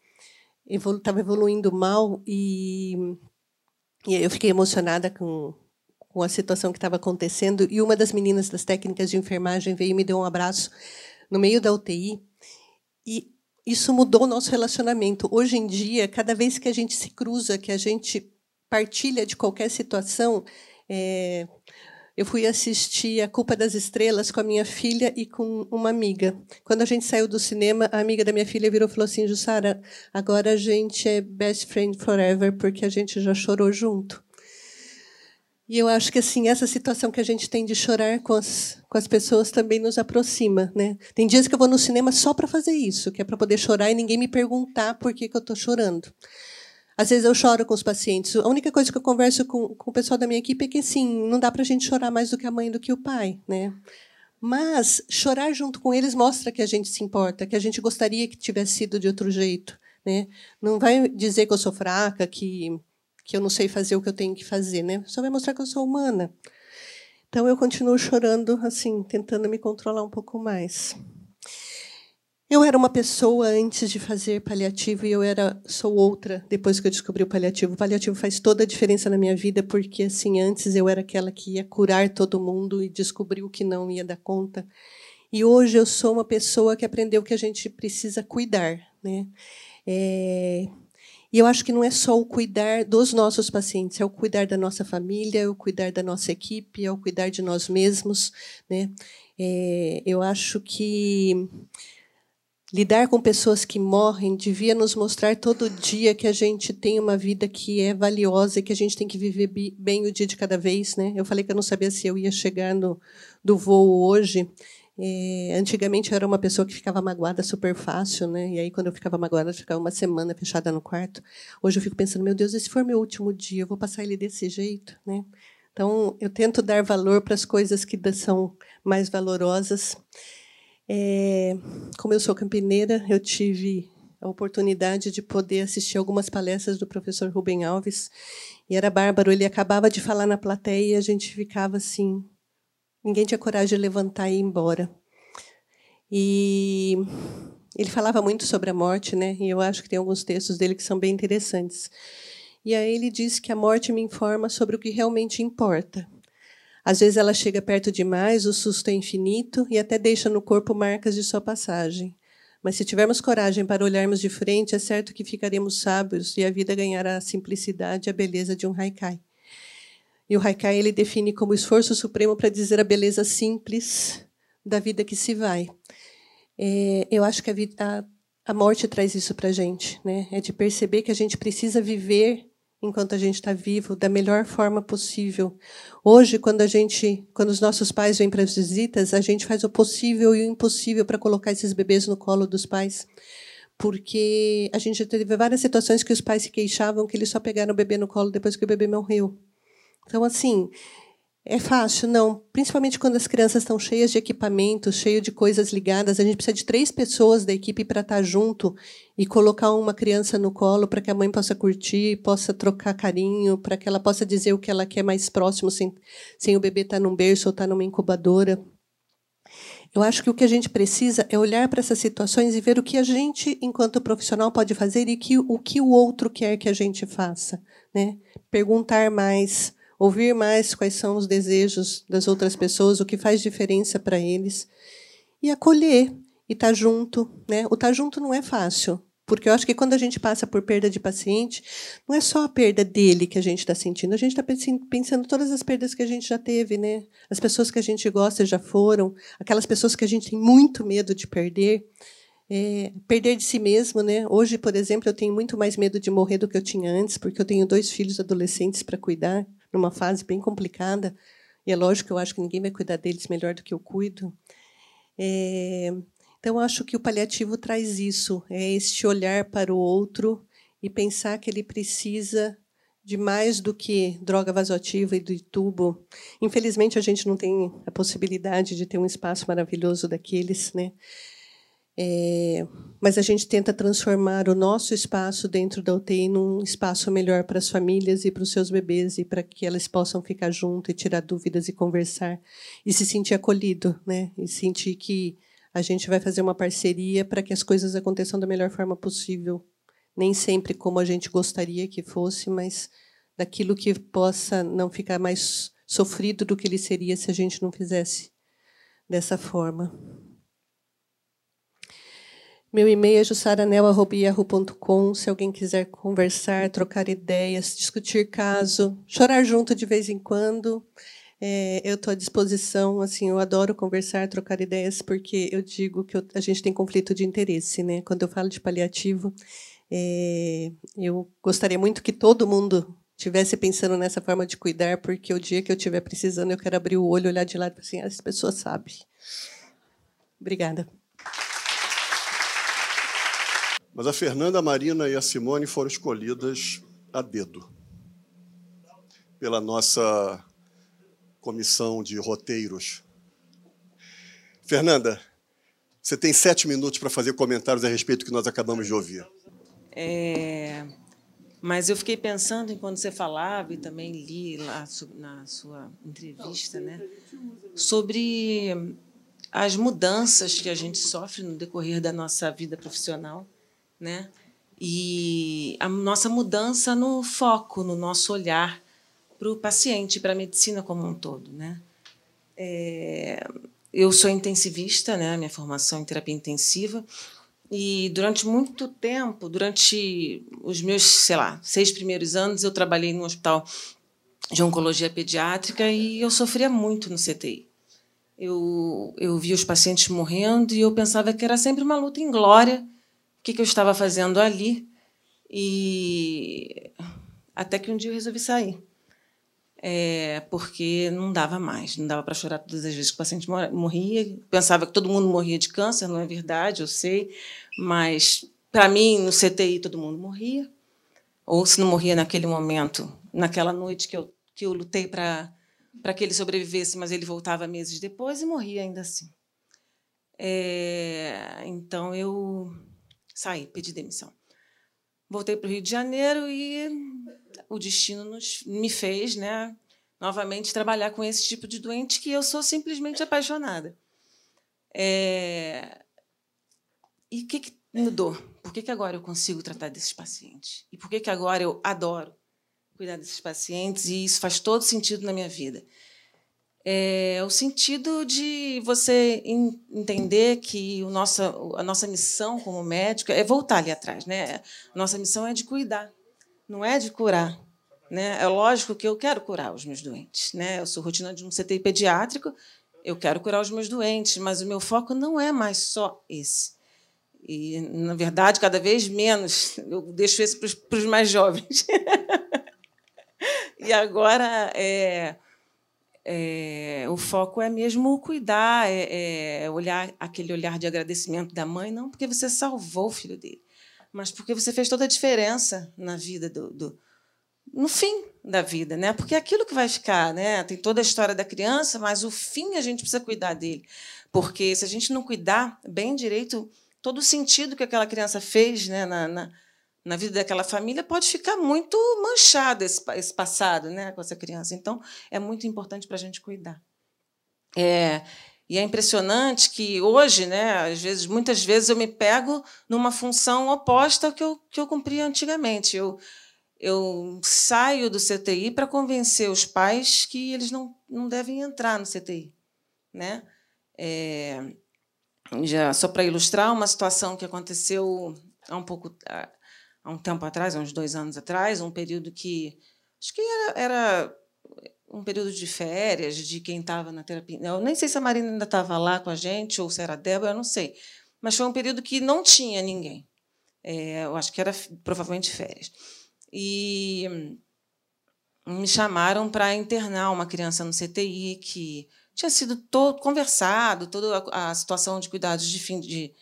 [SPEAKER 2] estava evolu evoluindo mal e, e eu fiquei emocionada com com a situação que estava acontecendo e uma das meninas das técnicas de enfermagem veio e me deu um abraço no meio da UTI e isso mudou o nosso relacionamento. Hoje em dia, cada vez que a gente se cruza, que a gente partilha de qualquer situação, é, eu fui assistir A Culpa das Estrelas com a minha filha e com uma amiga. Quando a gente saiu do cinema, a amiga da minha filha virou e falou assim: Jussara, agora a gente é best friend forever, porque a gente já chorou junto. E eu acho que assim essa situação que a gente tem de chorar com as, com as pessoas também nos aproxima, né? Tem dias que eu vou no cinema só para fazer isso, que é para poder chorar e ninguém me perguntar por que, que eu estou chorando. Às vezes eu choro com os pacientes. A única coisa que eu converso com, com o pessoal da minha equipe é que assim não dá para a gente chorar mais do que a mãe do que o pai, né? Mas chorar junto com eles mostra que a gente se importa, que a gente gostaria que tivesse sido de outro jeito, né? Não vai dizer que eu sou fraca, que que eu não sei fazer o que eu tenho que fazer, né? Só vai mostrar que eu sou humana. Então eu continuo chorando, assim, tentando me controlar um pouco mais. Eu era uma pessoa antes de fazer paliativo e eu era sou outra depois que eu descobri o paliativo. O paliativo faz toda a diferença na minha vida porque assim antes eu era aquela que ia curar todo mundo e descobriu que não ia dar conta. E hoje eu sou uma pessoa que aprendeu que a gente precisa cuidar, né? É, e eu acho que não é só o cuidar dos nossos pacientes, é o cuidar da nossa família, é o cuidar da nossa equipe, é o cuidar de nós mesmos. Né? É, eu acho que lidar com pessoas que morrem devia nos mostrar todo dia que a gente tem uma vida que é valiosa e que a gente tem que viver bem o dia de cada vez. Né? Eu falei que eu não sabia se eu ia chegar no, do voo hoje. É, antigamente eu era uma pessoa que ficava magoada super fácil, né? E aí quando eu ficava magoada, eu ficava uma semana fechada no quarto. Hoje eu fico pensando, meu Deus, e se for meu último dia, eu vou passar ele desse jeito, né? Então eu tento dar valor para as coisas que são mais valorosas. É, como eu sou campineira, eu tive a oportunidade de poder assistir algumas palestras do professor Rubem Alves e era bárbaro. Ele acabava de falar na plateia e a gente ficava assim Ninguém tinha coragem de levantar e ir embora. E ele falava muito sobre a morte, né? E eu acho que tem alguns textos dele que são bem interessantes. E aí ele diz que a morte me informa sobre o que realmente importa. Às vezes ela chega perto demais, o susto é infinito e até deixa no corpo marcas de sua passagem. Mas se tivermos coragem para olharmos de frente, é certo que ficaremos sábios e a vida ganhará a simplicidade e a beleza de um haikai. E o Haikai ele define como esforço supremo para dizer a beleza simples da vida que se vai. É, eu acho que a, vida, a, a morte traz isso para a gente, né? É de perceber que a gente precisa viver enquanto a gente está vivo da melhor forma possível. Hoje, quando a gente, quando os nossos pais vêm para as visitas, a gente faz o possível e o impossível para colocar esses bebês no colo dos pais, porque a gente já teve várias situações que os pais se queixavam que eles só pegaram o bebê no colo depois que o bebê morreu. Então, assim, é fácil? Não. Principalmente quando as crianças estão cheias de equipamentos, cheias de coisas ligadas. A gente precisa de três pessoas da equipe para estar junto e colocar uma criança no colo para que a mãe possa curtir, possa trocar carinho, para que ela possa dizer o que ela quer mais próximo, sem, sem o bebê estar num berço ou estar numa incubadora. Eu acho que o que a gente precisa é olhar para essas situações e ver o que a gente, enquanto profissional, pode fazer e que, o que o outro quer que a gente faça. Né? Perguntar mais, ouvir mais quais são os desejos das outras pessoas, o que faz diferença para eles, e acolher e estar tá junto. Né? O estar tá junto não é fácil, porque eu acho que quando a gente passa por perda de paciente, não é só a perda dele que a gente está sentindo, a gente está pensando todas as perdas que a gente já teve, né? As pessoas que a gente gosta já foram, aquelas pessoas que a gente tem muito medo de perder. É, perder de si mesmo, né? Hoje, por exemplo, eu tenho muito mais medo de morrer do que eu tinha antes, porque eu tenho dois filhos adolescentes para cuidar numa fase bem complicada. E é lógico que eu acho que ninguém vai cuidar deles melhor do que eu cuido. É, então, acho que o paliativo traz isso, é este olhar para o outro e pensar que ele precisa de mais do que droga vasoativa e do tubo. Infelizmente, a gente não tem a possibilidade de ter um espaço maravilhoso daqueles, né? É, mas a gente tenta transformar o nosso espaço dentro da UTI num espaço melhor para as famílias e para os seus bebês e para que elas possam ficar junto e tirar dúvidas e conversar e se sentir acolhido, né? E sentir que a gente vai fazer uma parceria para que as coisas aconteçam da melhor forma possível, nem sempre como a gente gostaria que fosse, mas daquilo que possa não ficar mais sofrido do que ele seria se a gente não fizesse dessa forma. Meu e-mail é jussaranel.com. Se alguém quiser conversar, trocar ideias, discutir caso, chorar junto de vez em quando, é, eu estou à disposição. Assim, eu adoro conversar, trocar ideias, porque eu digo que eu, a gente tem conflito de interesse. Né? Quando eu falo de paliativo, é, eu gostaria muito que todo mundo tivesse pensando nessa forma de cuidar, porque o dia que eu estiver precisando, eu quero abrir o olho, olhar de lado e assim, ah, as pessoas sabem. Obrigada.
[SPEAKER 1] Mas a Fernanda, a Marina e a Simone foram escolhidas a dedo pela nossa comissão de roteiros. Fernanda, você tem sete minutos para fazer comentários a respeito do que nós acabamos de ouvir.
[SPEAKER 3] É, mas eu fiquei pensando enquanto você falava e também li lá na sua entrevista, né, sobre as mudanças que a gente sofre no decorrer da nossa vida profissional né? E a nossa mudança no foco, no nosso olhar para o paciente, para a medicina como um todo, né? É, eu sou intensivista, né? Minha formação em terapia intensiva e durante muito tempo, durante os meus, sei lá, seis primeiros anos, eu trabalhei no hospital de oncologia pediátrica e eu sofria muito no CTI. Eu, eu via os pacientes morrendo e eu pensava que era sempre uma luta em glória que, que eu estava fazendo ali. E até que um dia eu resolvi sair. É, porque não dava mais, não dava para chorar todas as vezes que o paciente morria. Pensava que todo mundo morria de câncer, não é verdade, eu sei, mas para mim, no CTI, todo mundo morria. Ou se não morria naquele momento, naquela noite que eu, que eu lutei para que ele sobrevivesse, mas ele voltava meses depois e morria ainda assim. É, então eu saí, pedi demissão. Voltei para o Rio de Janeiro e o destino nos, me fez, né, novamente trabalhar com esse tipo de doente que eu sou simplesmente apaixonada. É... E o que, que, mudou? Por que, que agora eu consigo tratar desses pacientes? E por que, que agora eu adoro cuidar desses pacientes? E isso faz todo sentido na minha vida é o sentido de você entender que o nosso, a nossa missão como médico é voltar ali atrás. Né? Nossa missão é de cuidar, não é de curar. Né? É lógico que eu quero curar os meus doentes. Né? Eu sou rotina de um CTI pediátrico, eu quero curar os meus doentes, mas o meu foco não é mais só esse. E, na verdade, cada vez menos. Eu deixo isso para os mais jovens. e agora é, é, o foco é mesmo cuidar, é, é, olhar aquele olhar de agradecimento da mãe, não porque você salvou o filho dele, mas porque você fez toda a diferença na vida do, do no fim da vida, né? Porque é aquilo que vai ficar, né? Tem toda a história da criança, mas o fim a gente precisa cuidar dele, porque se a gente não cuidar bem direito todo o sentido que aquela criança fez, né, na, na na vida daquela família pode ficar muito manchado esse, esse passado né, com essa criança. Então, é muito importante para a gente cuidar. É, e é impressionante que hoje, né, às vezes, muitas vezes, eu me pego numa função oposta ao que eu, que eu cumpria antigamente. Eu, eu saio do CTI para convencer os pais que eles não, não devem entrar no CTI. Né? É, já só para ilustrar uma situação que aconteceu há um pouco um tempo atrás, há uns dois anos atrás, um período que acho que era, era um período de férias de quem estava na terapia. Eu nem sei se a Marina ainda estava lá com a gente ou se era a Débora, eu não sei. Mas foi um período que não tinha ninguém. É, eu acho que era provavelmente férias. E me chamaram para internar uma criança no CTI que tinha sido todo conversado, toda a, a situação de cuidados de fim de,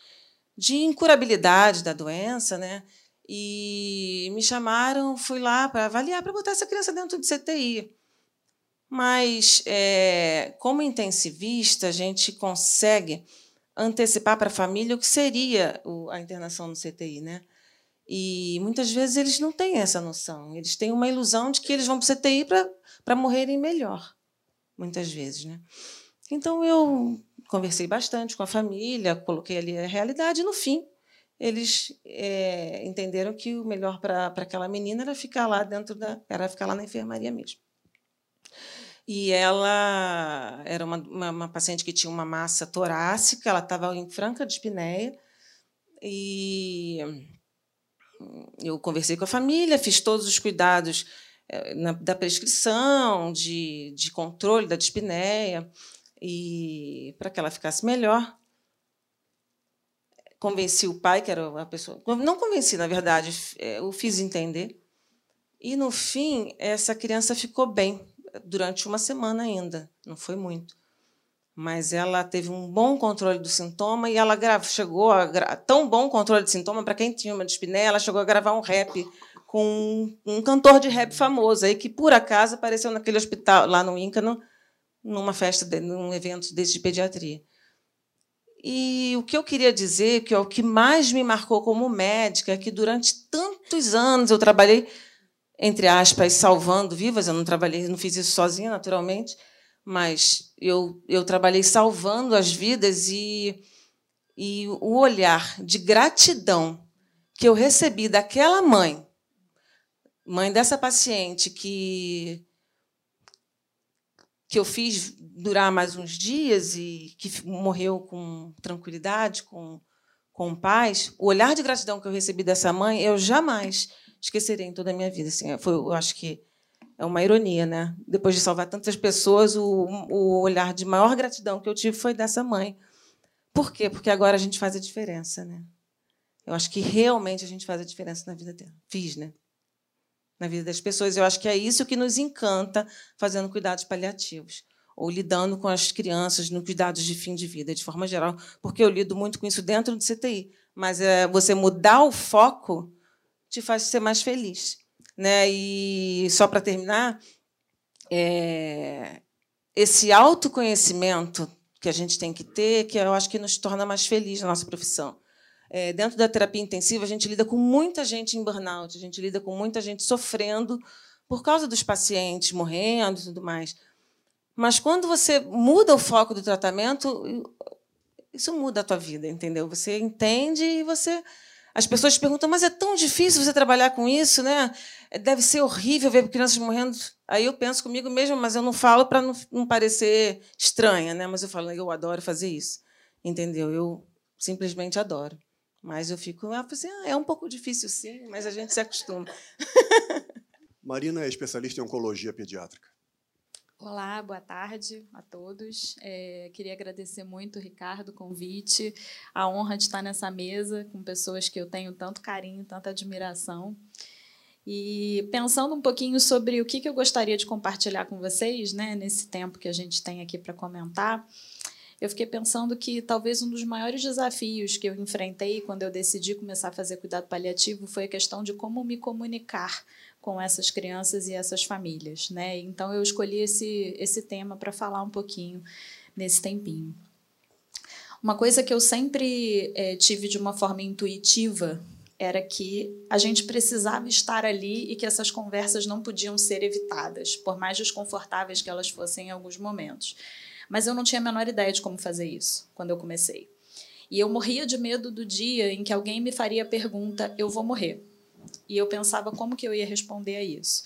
[SPEAKER 3] de incurabilidade da doença, né? E me chamaram, fui lá para avaliar, para botar essa criança dentro de CTI. Mas, é, como intensivista, a gente consegue antecipar para a família o que seria a internação no CTI. Né? E muitas vezes eles não têm essa noção. Eles têm uma ilusão de que eles vão para o CTI para morrerem melhor, muitas vezes. Né? Então, eu conversei bastante com a família, coloquei ali a realidade, e, no fim, eles é, entenderam que o melhor para aquela menina era ficar lá dentro da era ficar lá na enfermaria mesmo. E ela era uma, uma, uma paciente que tinha uma massa torácica ela estava em franca dispneia. E eu conversei com a família fiz todos os cuidados é, na, da prescrição de, de controle da dispneia. E para que ela ficasse melhor convenci o pai, que era a pessoa. Não convenci, na verdade, é, o fiz entender. E, no fim, essa criança ficou bem durante uma semana ainda, não foi muito. Mas ela teve um bom controle do sintoma e ela chegou a tão bom controle de sintoma para quem tinha uma dispneia, ela chegou a gravar um rap com um cantor de rap famoso aí que por acaso apareceu naquele hospital lá no Inca numa festa, num evento desse de pediatria. E o que eu queria dizer, que é o que mais me marcou como médica, é que durante tantos anos eu trabalhei, entre aspas, salvando vivas. Eu não trabalhei, não fiz isso sozinha, naturalmente, mas eu, eu trabalhei salvando as vidas e, e o olhar de gratidão que eu recebi daquela mãe, mãe dessa paciente que que eu fiz durar mais uns dias e que morreu com tranquilidade, com, com paz, o olhar de gratidão que eu recebi dessa mãe, eu jamais esquecerei em toda a minha vida. Assim, foi, eu acho que é uma ironia, né? Depois de salvar tantas pessoas, o, o olhar de maior gratidão que eu tive foi dessa mãe. Por quê? Porque agora a gente faz a diferença, né? Eu acho que realmente a gente faz a diferença na vida dela. Fiz, né? Na vida das pessoas. Eu acho que é isso que nos encanta fazendo cuidados paliativos ou lidando com as crianças no cuidados de fim de vida, de forma geral, porque eu lido muito com isso dentro do CTI. Mas é, você mudar o foco te faz ser mais feliz. Né? E só para terminar, é, esse autoconhecimento que a gente tem que ter, que eu acho que nos torna mais felizes na nossa profissão. É, dentro da terapia intensiva, a gente lida com muita gente em burnout, a gente lida com muita gente sofrendo por causa dos pacientes morrendo e tudo mais. Mas quando você muda o foco do tratamento, isso muda a tua vida, entendeu? Você entende e você. As pessoas perguntam, mas é tão difícil você trabalhar com isso, né? Deve ser horrível ver crianças morrendo. Aí eu penso comigo mesmo, mas eu não falo para não, não parecer estranha, né? Mas eu falo, eu adoro fazer isso, entendeu? Eu simplesmente adoro. Mas eu fico, ah, assim, ah, é um pouco difícil sim, mas a gente se acostuma.
[SPEAKER 1] Marina é especialista em oncologia pediátrica.
[SPEAKER 4] Olá, boa tarde a todos. É, queria agradecer muito, Ricardo, o convite, a honra de estar nessa mesa com pessoas que eu tenho tanto carinho, tanta admiração. E pensando um pouquinho sobre o que, que eu gostaria de compartilhar com vocês, né, nesse tempo que a gente tem aqui para comentar, eu fiquei pensando que talvez um dos maiores desafios que eu enfrentei quando eu decidi começar a fazer cuidado paliativo foi a questão de como me comunicar com essas crianças e essas famílias, né? Então eu escolhi esse esse tema para falar um pouquinho nesse tempinho. Uma coisa que eu sempre é, tive de uma forma intuitiva era que a gente precisava estar ali e que essas conversas não podiam ser evitadas, por mais desconfortáveis que elas fossem em alguns momentos. Mas eu não tinha a menor ideia de como fazer isso quando eu comecei. E eu morria de medo do dia em que alguém me faria a pergunta: eu vou morrer. E eu pensava como que eu ia responder a isso.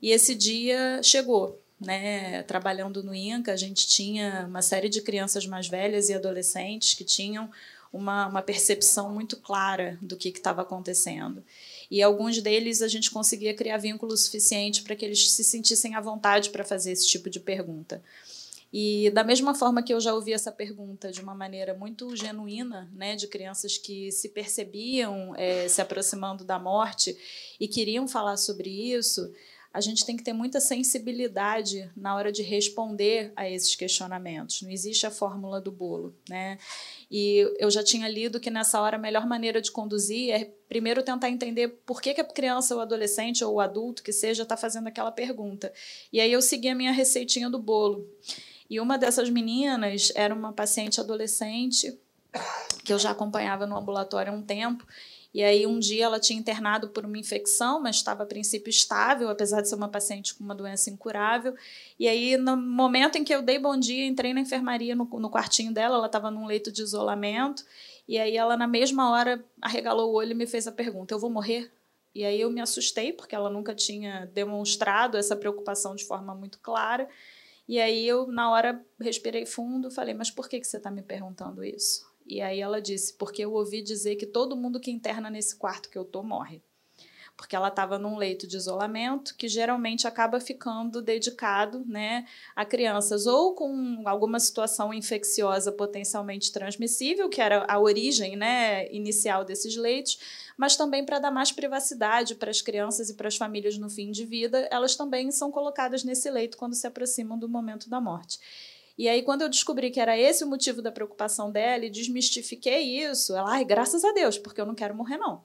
[SPEAKER 4] E esse dia chegou, né? Trabalhando no INCA, a gente tinha uma série de crianças mais velhas e adolescentes que tinham uma, uma percepção muito clara do que estava acontecendo. E alguns deles a gente conseguia criar vínculo suficiente para que eles se sentissem à vontade para fazer esse tipo de pergunta. E da mesma forma que eu já ouvi essa pergunta de uma maneira muito genuína, né, de crianças que se percebiam é, se aproximando da morte e queriam falar sobre isso, a gente tem que ter muita sensibilidade na hora de responder a esses questionamentos. Não existe a fórmula do bolo, né? E eu já tinha lido que nessa hora a melhor maneira de conduzir é primeiro tentar entender por que, que a criança ou adolescente ou o adulto que seja está fazendo aquela pergunta. E aí eu segui a minha receitinha do bolo. E uma dessas meninas era uma paciente adolescente que eu já acompanhava no ambulatório há um tempo. E aí, um dia, ela tinha internado por uma infecção, mas estava a princípio estável, apesar de ser uma paciente com uma doença incurável. E aí, no momento em que eu dei bom dia, entrei na enfermaria, no, no quartinho dela, ela estava num leito de isolamento. E aí, ela, na mesma hora, arregalou o olho e me fez a pergunta: Eu vou morrer? E aí, eu me assustei, porque ela nunca tinha demonstrado essa preocupação de forma muito clara. E aí eu, na hora, respirei fundo, falei, mas por que, que você está me perguntando isso? E aí ela disse, porque eu ouvi dizer que todo mundo que interna nesse quarto que eu tô morre. Porque ela estava num leito de isolamento que geralmente acaba ficando dedicado né, a crianças ou com alguma situação infecciosa potencialmente transmissível, que era a origem né, inicial desses leitos, mas também para dar mais privacidade para as crianças e para as famílias no fim de vida, elas também são colocadas nesse leito quando se aproximam do momento da morte. E aí, quando eu descobri que era esse o motivo da preocupação dela e desmistifiquei isso, ela, ai, graças a Deus, porque eu não quero morrer, não.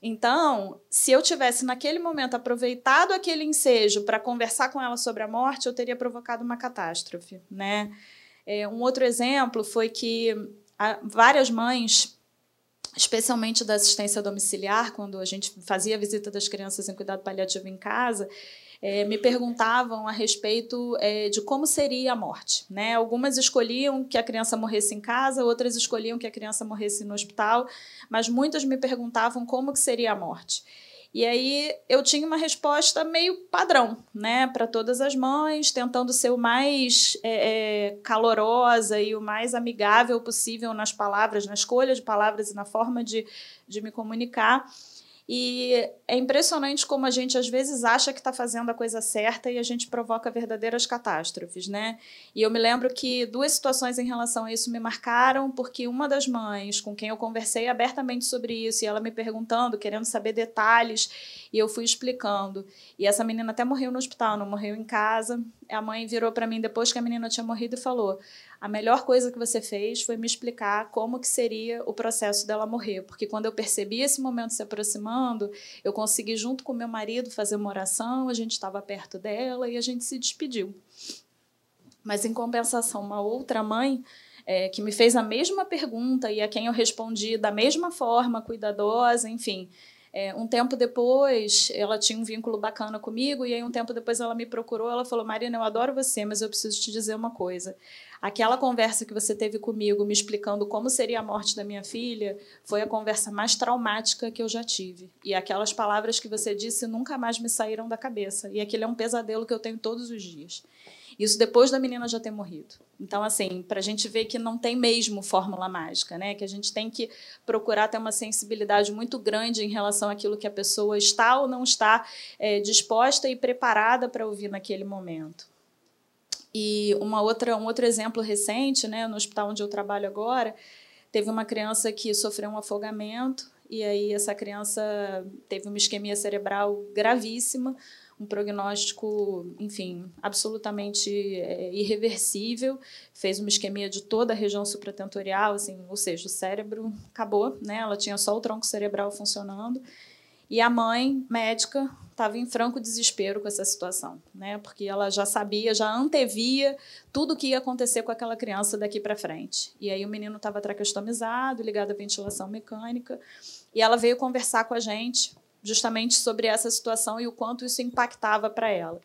[SPEAKER 4] Então, se eu tivesse naquele momento aproveitado aquele ensejo para conversar com ela sobre a morte, eu teria provocado uma catástrofe, né? É, um outro exemplo foi que várias mães especialmente da assistência domiciliar, quando a gente fazia a visita das crianças em cuidado paliativo em casa, é, me perguntavam a respeito é, de como seria a morte. Né? Algumas escolhiam que a criança morresse em casa, outras escolhiam que a criança morresse no hospital, mas muitas me perguntavam como que seria a morte. E aí eu tinha uma resposta meio padrão, né, para todas as mães, tentando ser o mais é, é, calorosa e o mais amigável possível nas palavras, na escolha de palavras e na forma de, de me comunicar. E é impressionante como a gente às vezes acha que está fazendo a coisa certa e a gente provoca verdadeiras catástrofes, né? E eu me lembro que duas situações em relação a isso me marcaram, porque uma das mães com quem eu conversei abertamente sobre isso e ela me perguntando, querendo saber detalhes, e eu fui explicando. E essa menina até morreu no hospital, não morreu em casa. A mãe virou para mim depois que a menina tinha morrido e falou: a melhor coisa que você fez foi me explicar como que seria o processo dela morrer, porque quando eu percebi esse momento se aproximando, eu consegui junto com meu marido fazer uma oração, a gente estava perto dela e a gente se despediu. Mas em compensação, uma outra mãe é, que me fez a mesma pergunta e a quem eu respondi da mesma forma, cuidadosa, enfim, é, um tempo depois, ela tinha um vínculo bacana comigo, e aí um tempo depois ela me procurou, ela falou, Marina, eu adoro você, mas eu preciso te dizer uma coisa. Aquela conversa que você teve comigo, me explicando como seria a morte da minha filha, foi a conversa mais traumática que eu já tive. E aquelas palavras que você disse nunca mais me saíram da cabeça. E aquele é um pesadelo que eu tenho todos os dias. Isso depois da menina já ter morrido. Então, assim, para a gente ver que não tem mesmo fórmula mágica, né? Que a gente tem que procurar ter uma sensibilidade muito grande em relação àquilo que a pessoa está ou não está é, disposta e preparada para ouvir naquele momento. E uma outra, um outro exemplo recente, né, no hospital onde eu trabalho agora, teve uma criança que sofreu um afogamento e aí essa criança teve uma isquemia cerebral gravíssima, um prognóstico, enfim, absolutamente é, irreversível, fez uma isquemia de toda a região supratentorial, assim, ou seja, o cérebro acabou, né? Ela tinha só o tronco cerebral funcionando. E a mãe, médica, estava em franco desespero com essa situação, né? Porque ela já sabia, já antevia tudo o que ia acontecer com aquela criança daqui para frente. E aí o menino estava traqueostomizado, ligado à ventilação mecânica, e ela veio conversar com a gente justamente sobre essa situação e o quanto isso impactava para ela.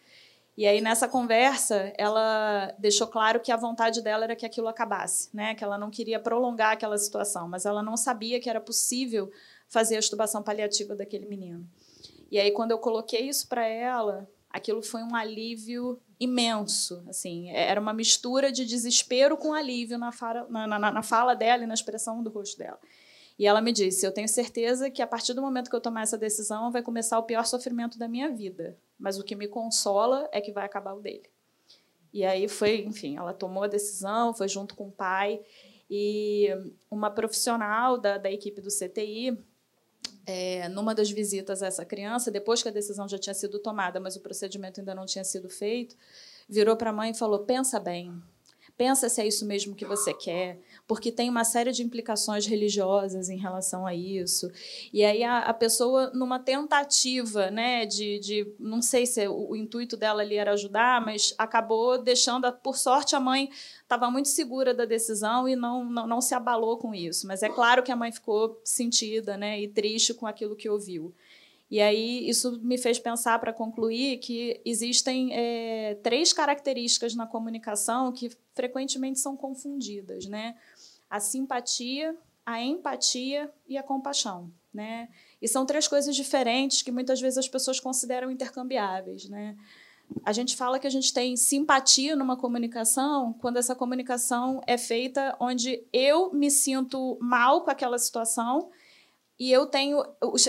[SPEAKER 4] E aí nessa conversa, ela deixou claro que a vontade dela era que aquilo acabasse, né? Que ela não queria prolongar aquela situação, mas ela não sabia que era possível fazer a extubação paliativa daquele menino. E aí quando eu coloquei isso para ela, aquilo foi um alívio imenso, assim, era uma mistura de desespero com alívio na fala, na, na, na fala dela e na expressão do rosto dela. E ela me disse: Eu tenho certeza que a partir do momento que eu tomar essa decisão, vai começar o pior sofrimento da minha vida. Mas o que me consola é que vai acabar o dele. E aí foi, enfim, ela tomou a decisão, foi junto com o pai. E uma profissional da, da equipe do CTI, é, numa das visitas a essa criança, depois que a decisão já tinha sido tomada, mas o procedimento ainda não tinha sido feito, virou para a mãe e falou: Pensa bem, pensa se é isso mesmo que você quer, porque tem uma série de implicações religiosas em relação a isso. E aí a, a pessoa, numa tentativa, né, de, de não sei se o, o, intuito dela ali era ajudar, mas acabou deixando, por sorte, a mãe estava muito segura da decisão e não, não, não se abalou com isso. Mas é claro que a mãe ficou sentida, né, e triste com aquilo que ouviu. E aí isso me fez pensar, para concluir, que existem é, três características na comunicação que frequentemente são confundidas, né? A simpatia, a empatia e a compaixão, né? E são três coisas diferentes que muitas vezes as pessoas consideram intercambiáveis, né? A gente fala que a gente tem simpatia numa comunicação quando essa comunicação é feita onde eu me sinto mal com aquela situação e eu tenho.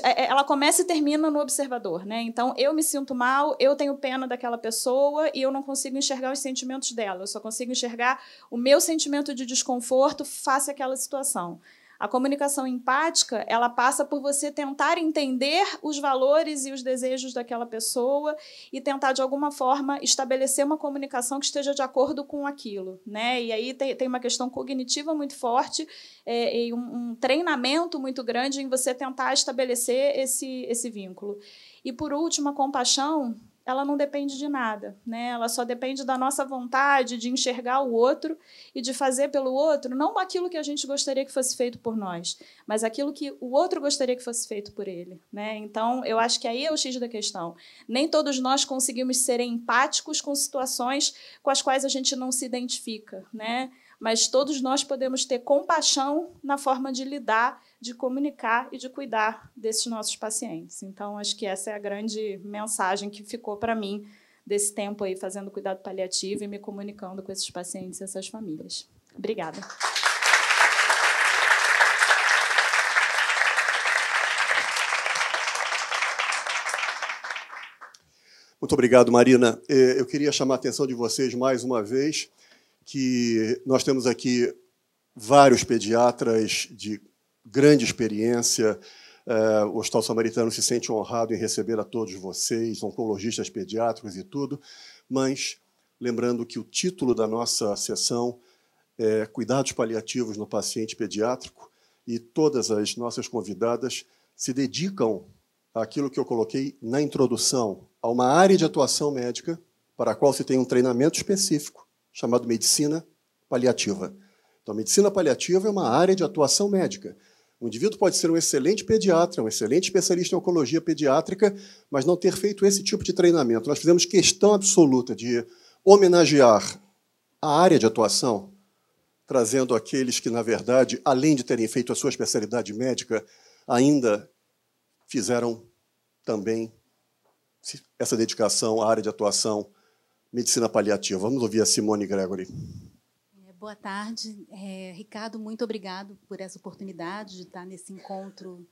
[SPEAKER 4] É, é, ela começa e termina no observador, né? Então eu me sinto mal, eu tenho pena daquela pessoa e eu não consigo enxergar os sentimentos dela, eu só consigo enxergar o meu sentimento de desconforto face àquela situação. A comunicação empática, ela passa por você tentar entender os valores e os desejos daquela pessoa e tentar, de alguma forma, estabelecer uma comunicação que esteja de acordo com aquilo. Né? E aí tem, tem uma questão cognitiva muito forte é, e um, um treinamento muito grande em você tentar estabelecer esse, esse vínculo. E, por último, a compaixão ela não depende de nada, né? Ela só depende da nossa vontade de enxergar o outro e de fazer pelo outro, não aquilo que a gente gostaria que fosse feito por nós, mas aquilo que o outro gostaria que fosse feito por ele, né? Então, eu acho que aí é o x da questão. Nem todos nós conseguimos ser empáticos com situações com as quais a gente não se identifica, né? Mas todos nós podemos ter compaixão na forma de lidar de comunicar e de cuidar desses nossos pacientes. Então, acho que essa é a grande mensagem que ficou para mim desse tempo aí fazendo cuidado paliativo e me comunicando com esses pacientes e essas famílias. Obrigada.
[SPEAKER 1] Muito obrigado, Marina. É, eu queria chamar a atenção de vocês mais uma vez que nós temos aqui vários pediatras de grande experiência. É, o Hospital Samaritano se sente honrado em receber a todos vocês, oncologistas pediátricos e tudo, mas lembrando que o título da nossa sessão é Cuidados Paliativos no Paciente Pediátrico e todas as nossas convidadas se dedicam àquilo que eu coloquei na introdução, a uma área de atuação médica para a qual se tem um treinamento específico chamado medicina paliativa. Então, medicina paliativa é uma área de atuação médica o indivíduo pode ser um excelente pediatra, um excelente especialista em oncologia pediátrica, mas não ter feito esse tipo de treinamento. Nós fizemos questão absoluta de homenagear a área de atuação, trazendo aqueles que, na verdade, além de terem feito a sua especialidade médica, ainda fizeram também essa dedicação à área de atuação medicina paliativa. Vamos ouvir a Simone Gregory.
[SPEAKER 5] Boa tarde. É, Ricardo, muito obrigado por essa oportunidade de estar nesse encontro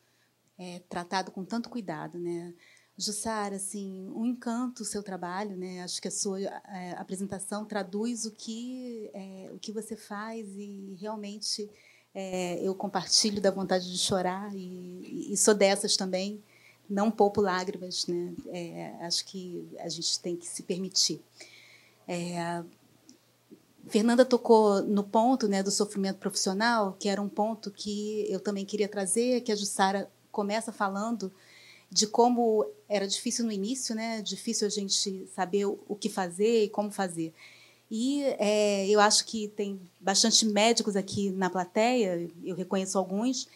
[SPEAKER 5] é, tratado com tanto cuidado. Né? Jussara, assim, um encanto o seu trabalho, né? Acho que a sua é, apresentação traduz o que é, o que você faz e realmente é, eu compartilho da vontade de chorar e, e, sou dessas também. Não poupo lágrimas, né? É, acho que a gente tem que se permitir. Fernanda tocou no ponto né, do sofrimento profissional, que era um ponto que eu também queria trazer, que a Jussara começa falando de como era difícil no início, né? Difícil a gente saber o que fazer e como fazer. E é, eu acho que tem bastante médicos aqui na plateia, eu reconheço alguns,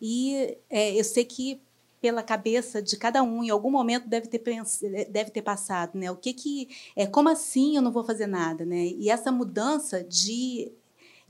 [SPEAKER 5] e é, eu sei que pela cabeça de cada um, em algum momento deve ter, deve ter passado, né? O que que é? Como assim eu não vou fazer nada, né? E essa mudança de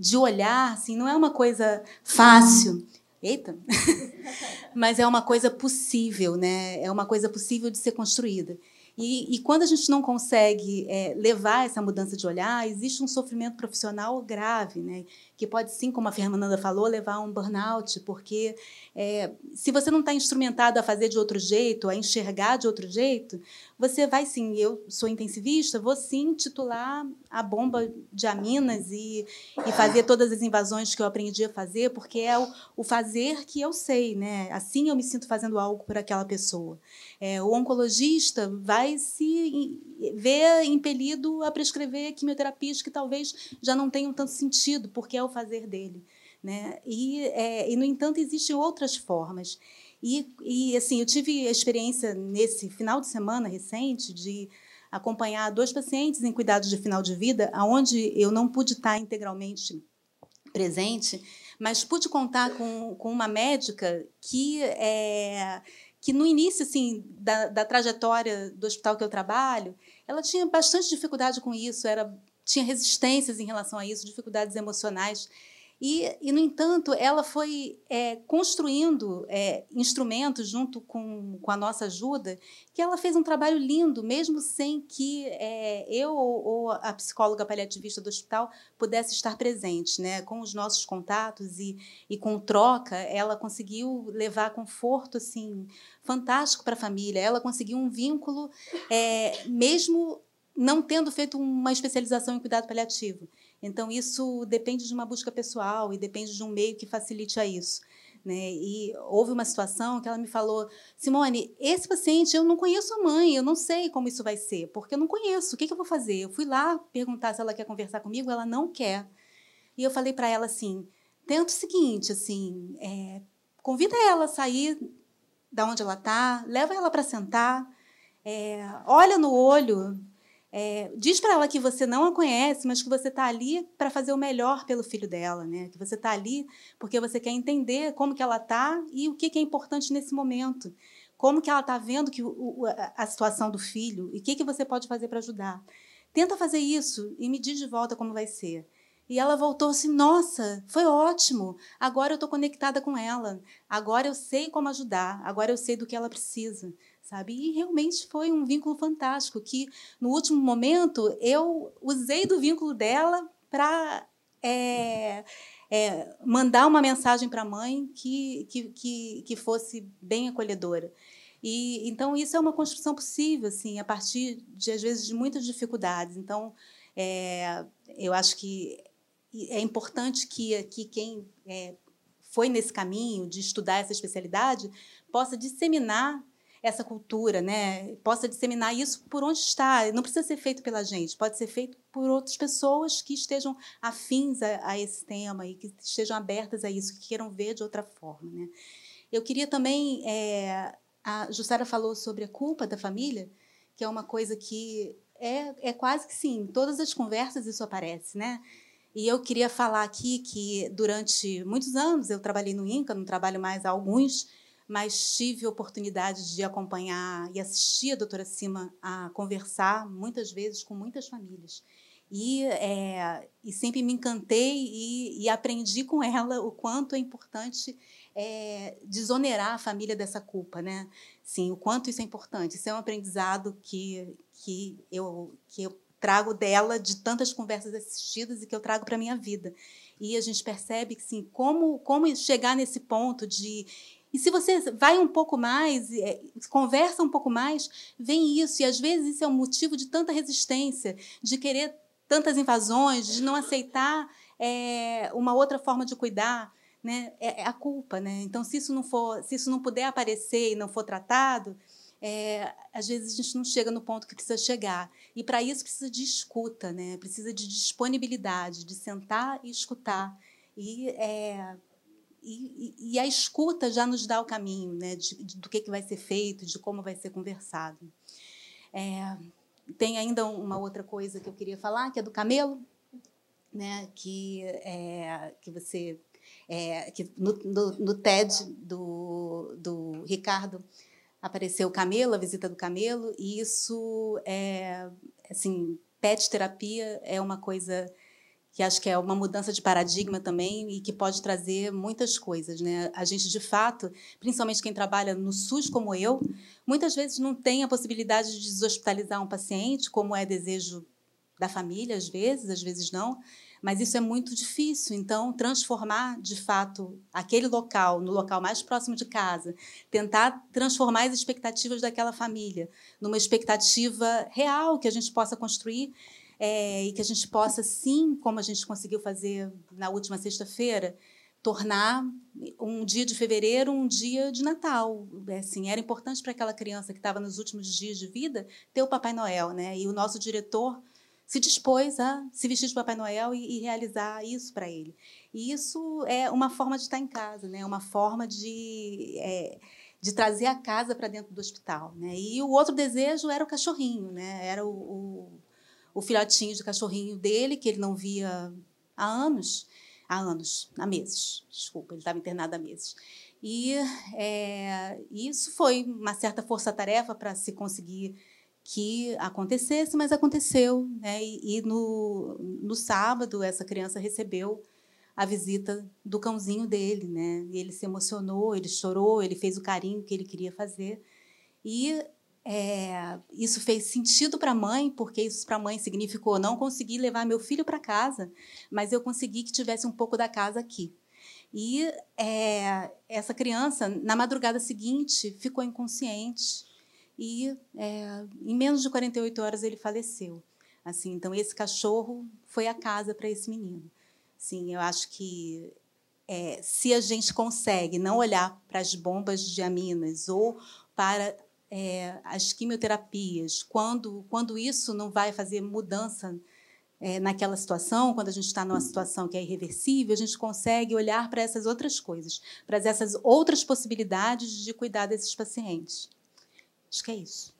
[SPEAKER 5] de olhar, assim, não é uma coisa fácil. Eita! Mas é uma coisa possível, né? É uma coisa possível de ser construída. E, e quando a gente não consegue é, levar essa mudança de olhar, existe um sofrimento profissional grave, né? que pode sim, como a Fernanda falou, levar a um burnout, porque é, se você não está instrumentado a fazer de outro jeito, a enxergar de outro jeito, você vai sim, eu sou intensivista, vou sim titular a bomba de aminas e, e fazer todas as invasões que eu aprendi a fazer, porque é o, o fazer que eu sei, né? Assim eu me sinto fazendo algo por aquela pessoa. É, o oncologista vai se ver impelido a prescrever quimioterapias que talvez já não tenham tanto sentido, porque é o fazer dele. Né? E, é, e, no entanto, existem outras formas. E, e, assim, eu tive a experiência nesse final de semana recente de acompanhar dois pacientes em cuidados de final de vida, aonde eu não pude estar integralmente presente, mas pude contar com, com uma médica que é, que no início assim da, da trajetória do hospital que eu trabalho, ela tinha bastante dificuldade com isso, era tinha resistências em relação a isso, dificuldades emocionais. E, e, no entanto, ela foi é, construindo é, instrumentos junto com, com a nossa ajuda, que ela fez um trabalho lindo, mesmo sem que é, eu ou a psicóloga paliativista do hospital pudesse estar presente. Né? Com os nossos contatos e, e com troca, ela conseguiu levar conforto assim fantástico para a família. Ela conseguiu um vínculo, é, mesmo não tendo feito uma especialização em cuidado paliativo. Então, isso depende de uma busca pessoal e depende de um meio que facilite a isso. Né? E houve uma situação que ela me falou: Simone, esse paciente eu não conheço a mãe, eu não sei como isso vai ser, porque eu não conheço, o que, que eu vou fazer? Eu fui lá perguntar se ela quer conversar comigo, ela não quer. E eu falei para ela assim: tenta o seguinte, assim, é, convida ela a sair da onde ela está, leva ela para sentar, é, olha no olho, é, diz para ela que você não a conhece, mas que você está ali para fazer o melhor pelo filho dela, né? Que você está ali porque você quer entender como que ela está e o que, que é importante nesse momento, como que ela está vendo que o, a situação do filho e o que, que você pode fazer para ajudar. Tenta fazer isso e me diz de volta como vai ser. E ela voltou assim: Nossa, foi ótimo. Agora eu estou conectada com ela. Agora eu sei como ajudar. Agora eu sei do que ela precisa sabe? E realmente foi um vínculo fantástico que no último momento eu usei do vínculo dela para é, é, mandar uma mensagem para a mãe que, que, que, que fosse bem acolhedora. E então isso é uma construção possível, assim, a partir de às vezes de muitas dificuldades. Então, é, eu acho que é importante que, que quem é, foi nesse caminho de estudar essa especialidade possa disseminar essa cultura, né, possa disseminar isso por onde está. Não precisa ser feito pela gente, pode ser feito por outras pessoas que estejam afins a, a esse tema e que estejam abertas a isso, que queiram ver de outra forma. Né. Eu queria também. É, a Jussara falou sobre a culpa da família, que é uma coisa que é, é quase que sim, todas as conversas isso aparece, né? E eu queria falar aqui que durante muitos anos eu trabalhei no INCA, não trabalho mais há alguns, mas tive oportunidade de acompanhar e assistir a doutora Cima a conversar muitas vezes com muitas famílias. E, é, e sempre me encantei e, e, aprendi com ela o quanto é importante é, desonerar a família dessa culpa, né? Sim, o quanto isso é importante. Isso é um aprendizado que, que, eu, que eu trago dela de tantas conversas assistidas e que eu trago para minha vida. E a gente percebe que sim, como como chegar nesse ponto de e se você vai um pouco mais, é, conversa um pouco mais, vem isso. E às vezes isso é um motivo de tanta resistência, de querer tantas invasões, de não aceitar é, uma outra forma de cuidar. Né? É, é a culpa. Né? Então, se isso não for, se isso não puder aparecer e não for tratado, é, às vezes a gente não chega no ponto que precisa chegar. E para isso precisa de escuta, né? precisa de disponibilidade, de sentar e escutar. E é, e, e, a escuta já nos dá o caminho né, de, de, do que, que vai ser feito, de como vai ser conversado. É, tem ainda uma outra coisa que eu queria falar, que é do camelo, né, que, é, que você. É, que no, no, no, TED do, do Ricardo apareceu o camelo, a visita do camelo, e isso é assim, pet terapia é uma coisa que acho que é uma mudança de paradigma também e que pode trazer muitas coisas. Né? A gente, de fato, principalmente quem trabalha no SUS como eu, muitas vezes não tem a possibilidade de deshospitalizar um paciente, como é desejo da família, às vezes, às vezes não, mas isso é muito difícil. Então, transformar, de fato, aquele local no local mais próximo de casa, tentar transformar as expectativas daquela família numa expectativa real que a gente possa construir é, e que a gente possa, sim, como a gente conseguiu fazer na última sexta-feira, tornar um dia de fevereiro um dia de Natal. É, assim, era importante para aquela criança que estava nos últimos dias de vida ter o Papai Noel, né? E o nosso diretor se dispôs a se vestir de Papai Noel e, e realizar isso para ele. E isso é uma forma de estar em casa, né? Uma forma de é, de trazer a casa para dentro do hospital, né? E o outro desejo era o cachorrinho, né? Era o, o o filhotinho de cachorrinho dele, que ele não via há anos, há anos, há meses, desculpa, ele estava internado há meses. E é, isso foi uma certa força-tarefa para se conseguir que acontecesse, mas aconteceu. Né? E, e no, no sábado, essa criança recebeu a visita do cãozinho dele. Né? E ele se emocionou, ele chorou, ele fez o carinho que ele queria fazer. E é, isso fez sentido para a mãe, porque isso para a mãe significou não conseguir levar meu filho para casa, mas eu consegui que tivesse um pouco da casa aqui. E é, essa criança, na madrugada seguinte, ficou inconsciente e é, em menos de 48 horas ele faleceu. Assim, então esse cachorro foi a casa para esse menino. Sim, eu acho que é, se a gente consegue não olhar para as bombas de aminas ou para é, as quimioterapias, quando, quando isso não vai fazer mudança é, naquela situação, quando a gente está numa situação que é irreversível, a gente consegue olhar para essas outras coisas, para essas outras possibilidades de cuidar desses pacientes. Acho que é isso.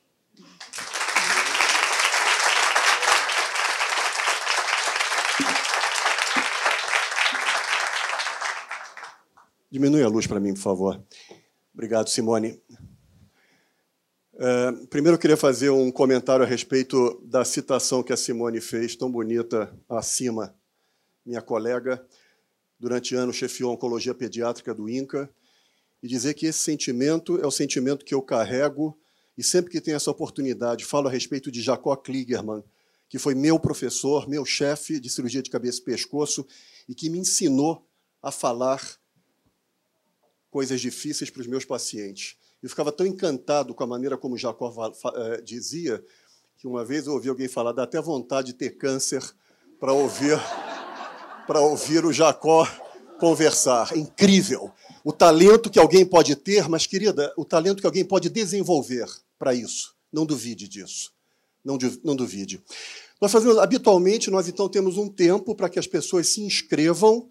[SPEAKER 1] Diminui a luz para mim, por favor. Obrigado, Simone. É, primeiro, eu queria fazer um comentário a respeito da citação que a Simone fez, tão bonita, acima. Minha colega, durante anos, chefiou a oncologia pediátrica do INCA, e dizer que esse sentimento é o sentimento que eu carrego, e sempre que tenho essa oportunidade, falo a respeito de Jacó Kligerman, que foi meu professor, meu chefe de cirurgia de cabeça e pescoço, e que me ensinou a falar coisas difíceis para os meus pacientes. Eu ficava tão encantado com a maneira como Jacó eh, dizia, que uma vez eu ouvi alguém falar, dá até vontade de ter câncer para ouvir, para ouvir o Jacó conversar. Incrível. O talento que alguém pode ter, mas, querida, o talento que alguém pode desenvolver para isso. Não duvide disso. Não, não duvide. Nós fazemos, habitualmente, nós então temos um tempo para que as pessoas se inscrevam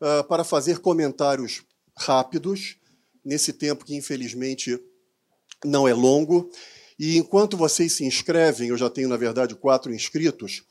[SPEAKER 1] uh, para fazer comentários rápidos nesse tempo que infelizmente não é longo. E enquanto vocês se inscrevem, eu já tenho, na verdade, quatro inscritos,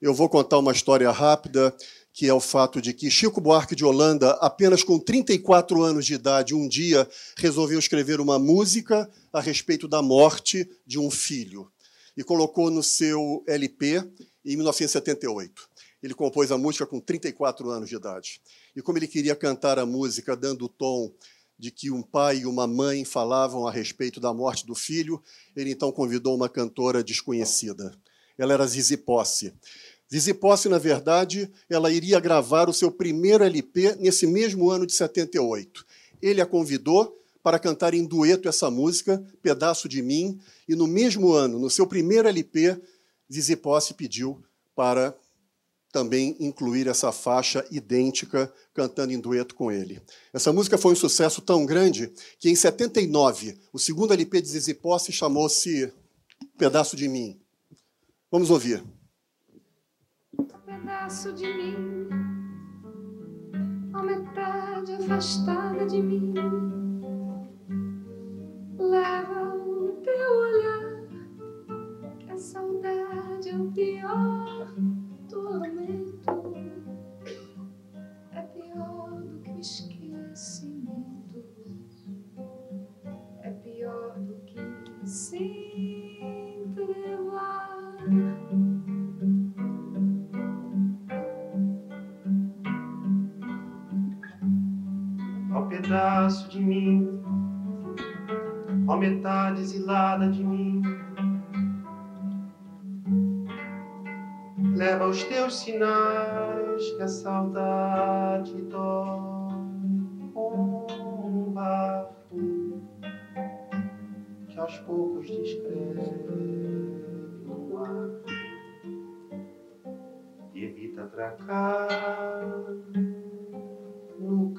[SPEAKER 1] eu vou contar uma história rápida, que é o fato de que Chico Buarque de Holanda, apenas com 34 anos de idade, um dia resolveu escrever uma música a respeito da morte de um filho e colocou no seu LP em 1978. Ele compôs a música com 34 anos de idade. E como ele queria cantar a música dando o tom de que um pai e uma mãe falavam a respeito da morte do filho, ele então convidou uma cantora desconhecida. ela era Zizi Posse. Zizi Posse, na verdade, ela iria gravar o seu primeiro LP nesse mesmo ano de 78. Ele a convidou para cantar em dueto essa música, Pedaço de Mim, e no mesmo ano, no seu primeiro LP, Zizi Posse pediu para também incluir essa faixa idêntica cantando em dueto com ele. Essa música foi um sucesso tão grande que em 79, o segundo LP de Zizi Posse chamou-se Pedaço de Mim. Vamos ouvir.
[SPEAKER 6] Pedaço de mim, a metade afastada de mim, leva o teu olhar, que a saudade é o pior tormento. É pior do que o esquecimento, é pior do que se
[SPEAKER 7] pedaço de mim, ao metade exilada de mim. Leva os teus sinais que a saudade dói. Um bafo que aos poucos descreve no ar e evita atracar no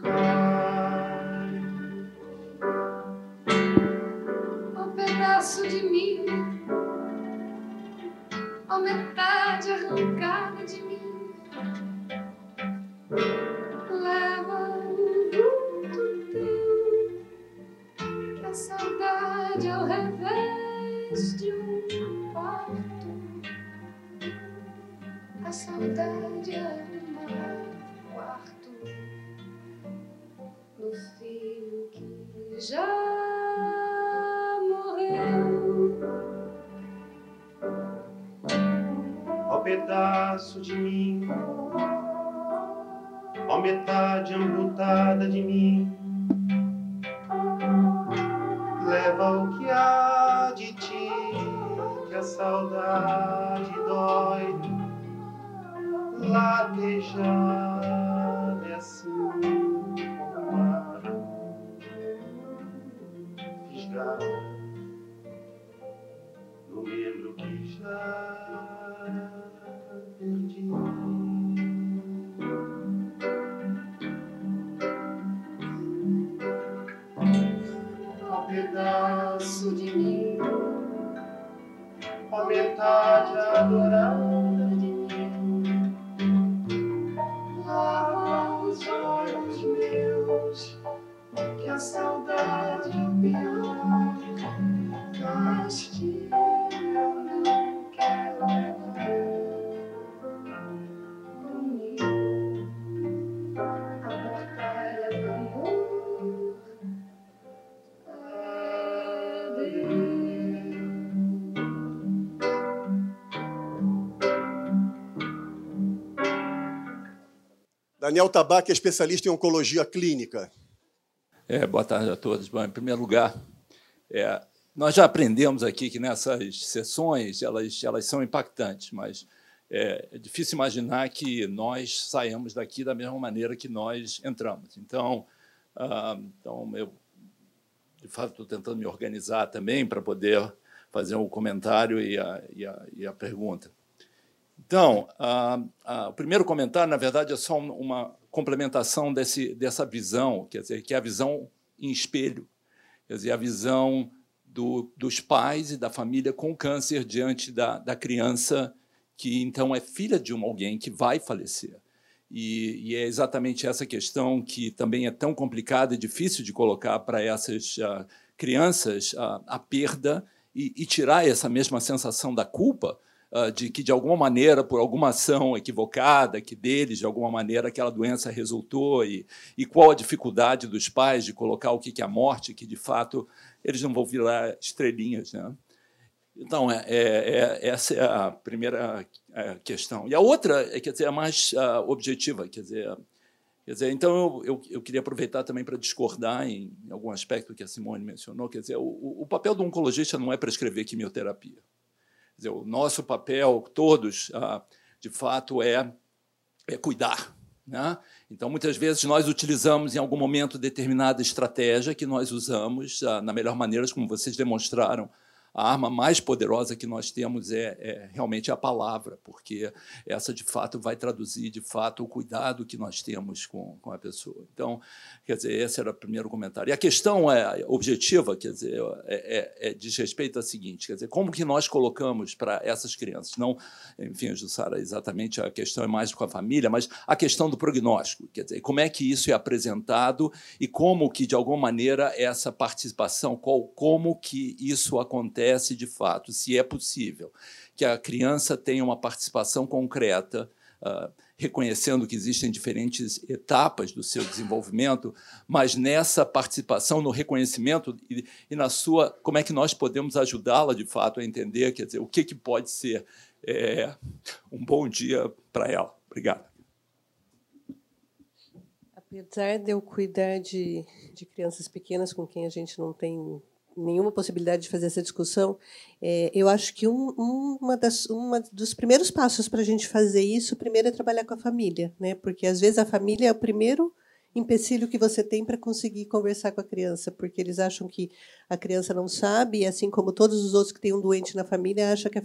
[SPEAKER 1] Daniel Tabac é especialista em oncologia clínica.
[SPEAKER 8] É, boa tarde a todos. Bom, em primeiro lugar, é, nós já aprendemos aqui que nessas sessões elas, elas são impactantes, mas é, é difícil imaginar que nós saímos daqui da mesma maneira que nós entramos. Então, ah, então eu, de fato, estou tentando me organizar também para poder fazer um comentário e a, e a, e a pergunta. Então, o primeiro comentário, na verdade, é só um- uma complementação desse, dessa visão, quer dizer, que é a visão em espelho, quer dizer, a visão do, dos pais e da família com câncer diante da, da criança que, então, é filha de um alguém que vai falecer. E, e é exatamente essa questão que também é tão complicada e difícil de colocar para essas ah, crianças ah, a perda e, e tirar essa mesma sensação da culpa de que, de alguma maneira, por alguma ação equivocada, que deles, de alguma maneira, aquela doença resultou, e, e qual a dificuldade dos pais de colocar o que é a morte, que, de fato, eles não vão virar estrelinhas. Né? Então, é, é- é- essa é a primeira eh, questão. E a outra é, quer dizer, é mais ah, objetiva. Quer dizer, quer dizer, então, eu, eu, eu queria aproveitar também para discordar em, em algum aspecto que a Simone mencionou. Quer dizer, o, o papel do oncologista não é prescrever quimioterapia. Dizer, o nosso papel, todos, ah, de fato, é, é cuidar. Né? Então, muitas vezes, nós utilizamos em algum momento determinada estratégia que nós usamos ah, na melhor maneira, como vocês demonstraram a arma mais poderosa que nós temos é, é, realmente a palavra, porque essa, de fato, vai traduzir, de fato, o cuidado que nós temos com, com a pessoa. Então, quer dizer, esse era o primeiro comentário. E a questão é objetiva, quer dizer, é, é, é diz respeito ao seguinte, quer dizer, como que nós colocamos para essas crianças, não, enfim, Jussara, exatamente a questão é mais com a família, mas a questão do prognóstico, quer dizer, como é que isso é apresentado e como que, de alguma maneira, essa participação, qual, como que isso acontece acontece de fato, se é possível, que a criança tenha uma participação concreta, uh, reconhecendo que existem diferentes etapas do seu desenvolvimento, mas nessa participação, no reconhecimento e, e na sua, como é que nós podemos ajudá-la de fato a entender, quer dizer, o que, que pode ser é, um bom dia para ela. Obrigado.
[SPEAKER 2] Apesar de eu cuidar de, de crianças pequenas com quem a gente não tem nenhuma possibilidade de fazer essa discussão, é, eu acho que um, uma, das, uma dos primeiros passos para a gente fazer isso, primeiro é trabalhar com a família, né? porque às vezes a família é o primeiro empecilho que você tem para conseguir conversar com a criança, porque eles acham que a criança não sabe, e assim como todos os outros que têm um doente na família, acham que,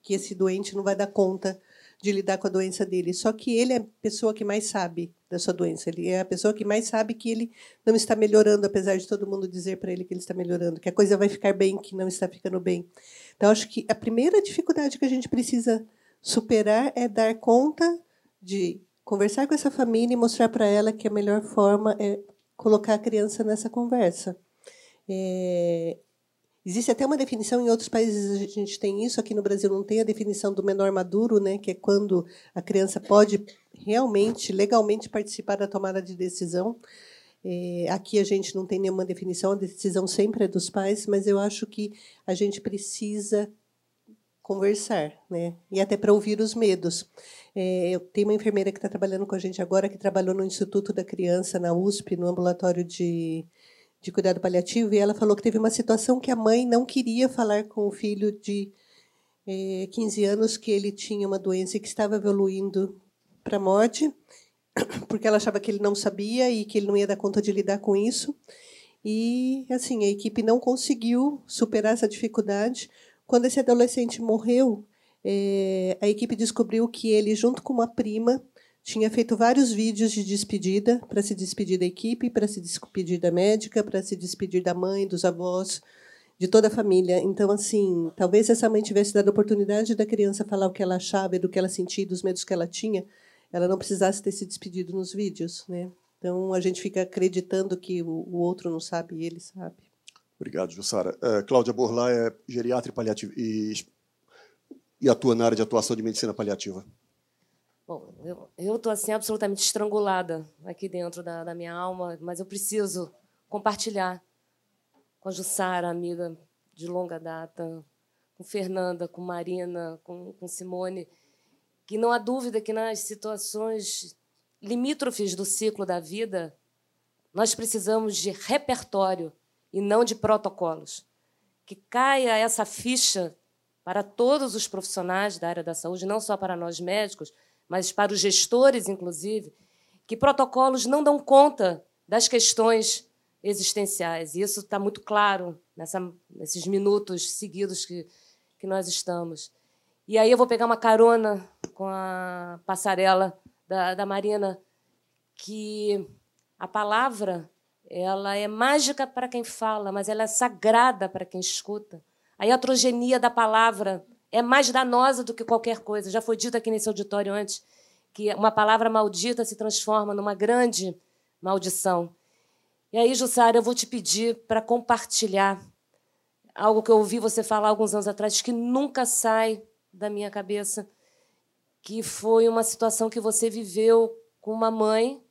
[SPEAKER 2] que esse doente não vai dar conta de lidar com a doença dele. Só que ele é a pessoa que mais sabe da sua doença. Ele é a pessoa que mais sabe que ele não está melhorando, apesar de todo mundo dizer para ele que ele está melhorando, que a coisa vai ficar bem, que não está ficando bem. Então, acho que a primeira dificuldade que a gente precisa superar é dar conta de conversar com essa família e mostrar para ela que a melhor forma é colocar a criança nessa conversa. É, Existe até uma definição, em outros países a gente tem isso, aqui no Brasil não tem a definição do menor maduro, né, que é quando a criança pode realmente, legalmente participar da tomada de decisão. É, aqui a gente não tem nenhuma definição, a decisão sempre é dos pais, mas eu acho que a gente precisa conversar, né? E até para ouvir os medos. É, eu tenho uma enfermeira que está trabalhando com a gente agora, que trabalhou no Instituto da Criança, na USP, no ambulatório de de cuidado paliativo, e ela falou que teve uma situação que a mãe não queria falar com o filho de é, 15 anos que ele tinha uma doença que estava evoluindo para a morte, porque ela achava que ele não sabia e que ele não ia dar conta de lidar com isso. E assim, a equipe não conseguiu superar essa dificuldade. Quando esse adolescente morreu, é, a equipe descobriu que ele, junto com uma prima, tinha feito vários vídeos de despedida para se despedir da equipe, para se despedir da médica, para se despedir da mãe, dos avós, de toda a família. Então, assim, talvez se essa mãe tivesse dado a oportunidade da criança falar o que ela achava, do que ela sentia, dos medos que ela tinha, ela não precisasse ter se despedido nos vídeos, né? Então, a gente fica acreditando que o, outro não sabe e ele sabe.
[SPEAKER 1] Obrigado, Jussara. Uh, Cláudia Borlá é geriatra e e, e atua na área de atuação de medicina paliativa.
[SPEAKER 9] Bom, eu estou assim absolutamente estrangulada aqui dentro da, da, minha alma, mas eu preciso compartilhar com a Jussara, amiga de longa data, com Fernanda, com Marina, com, com Simone, que não há dúvida que nas situações limítrofes do ciclo da vida, nós precisamos de repertório e não de protocolos. Que caia essa ficha para todos os profissionais da área da saúde, não só para nós médicos, mas para os gestores, inclusive, que protocolos não dão conta das questões existenciais. E isso está muito claro nessa, nesses minutos seguidos que, que nós estamos. E aí eu vou pegar uma carona com a passarela da, da Marina, que a palavra ela é mágica para quem fala, mas ela é sagrada para quem escuta. A iatrogenia da palavra é mais danosa do que qualquer coisa. Já foi dito aqui nesse auditório antes que uma palavra maldita se transforma numa grande maldição. E aí, Jussara, eu vou te pedir para compartilhar algo que eu ouvi você falar alguns anos atrás, que nunca sai da minha cabeça, que foi uma situação que você viveu com uma mãe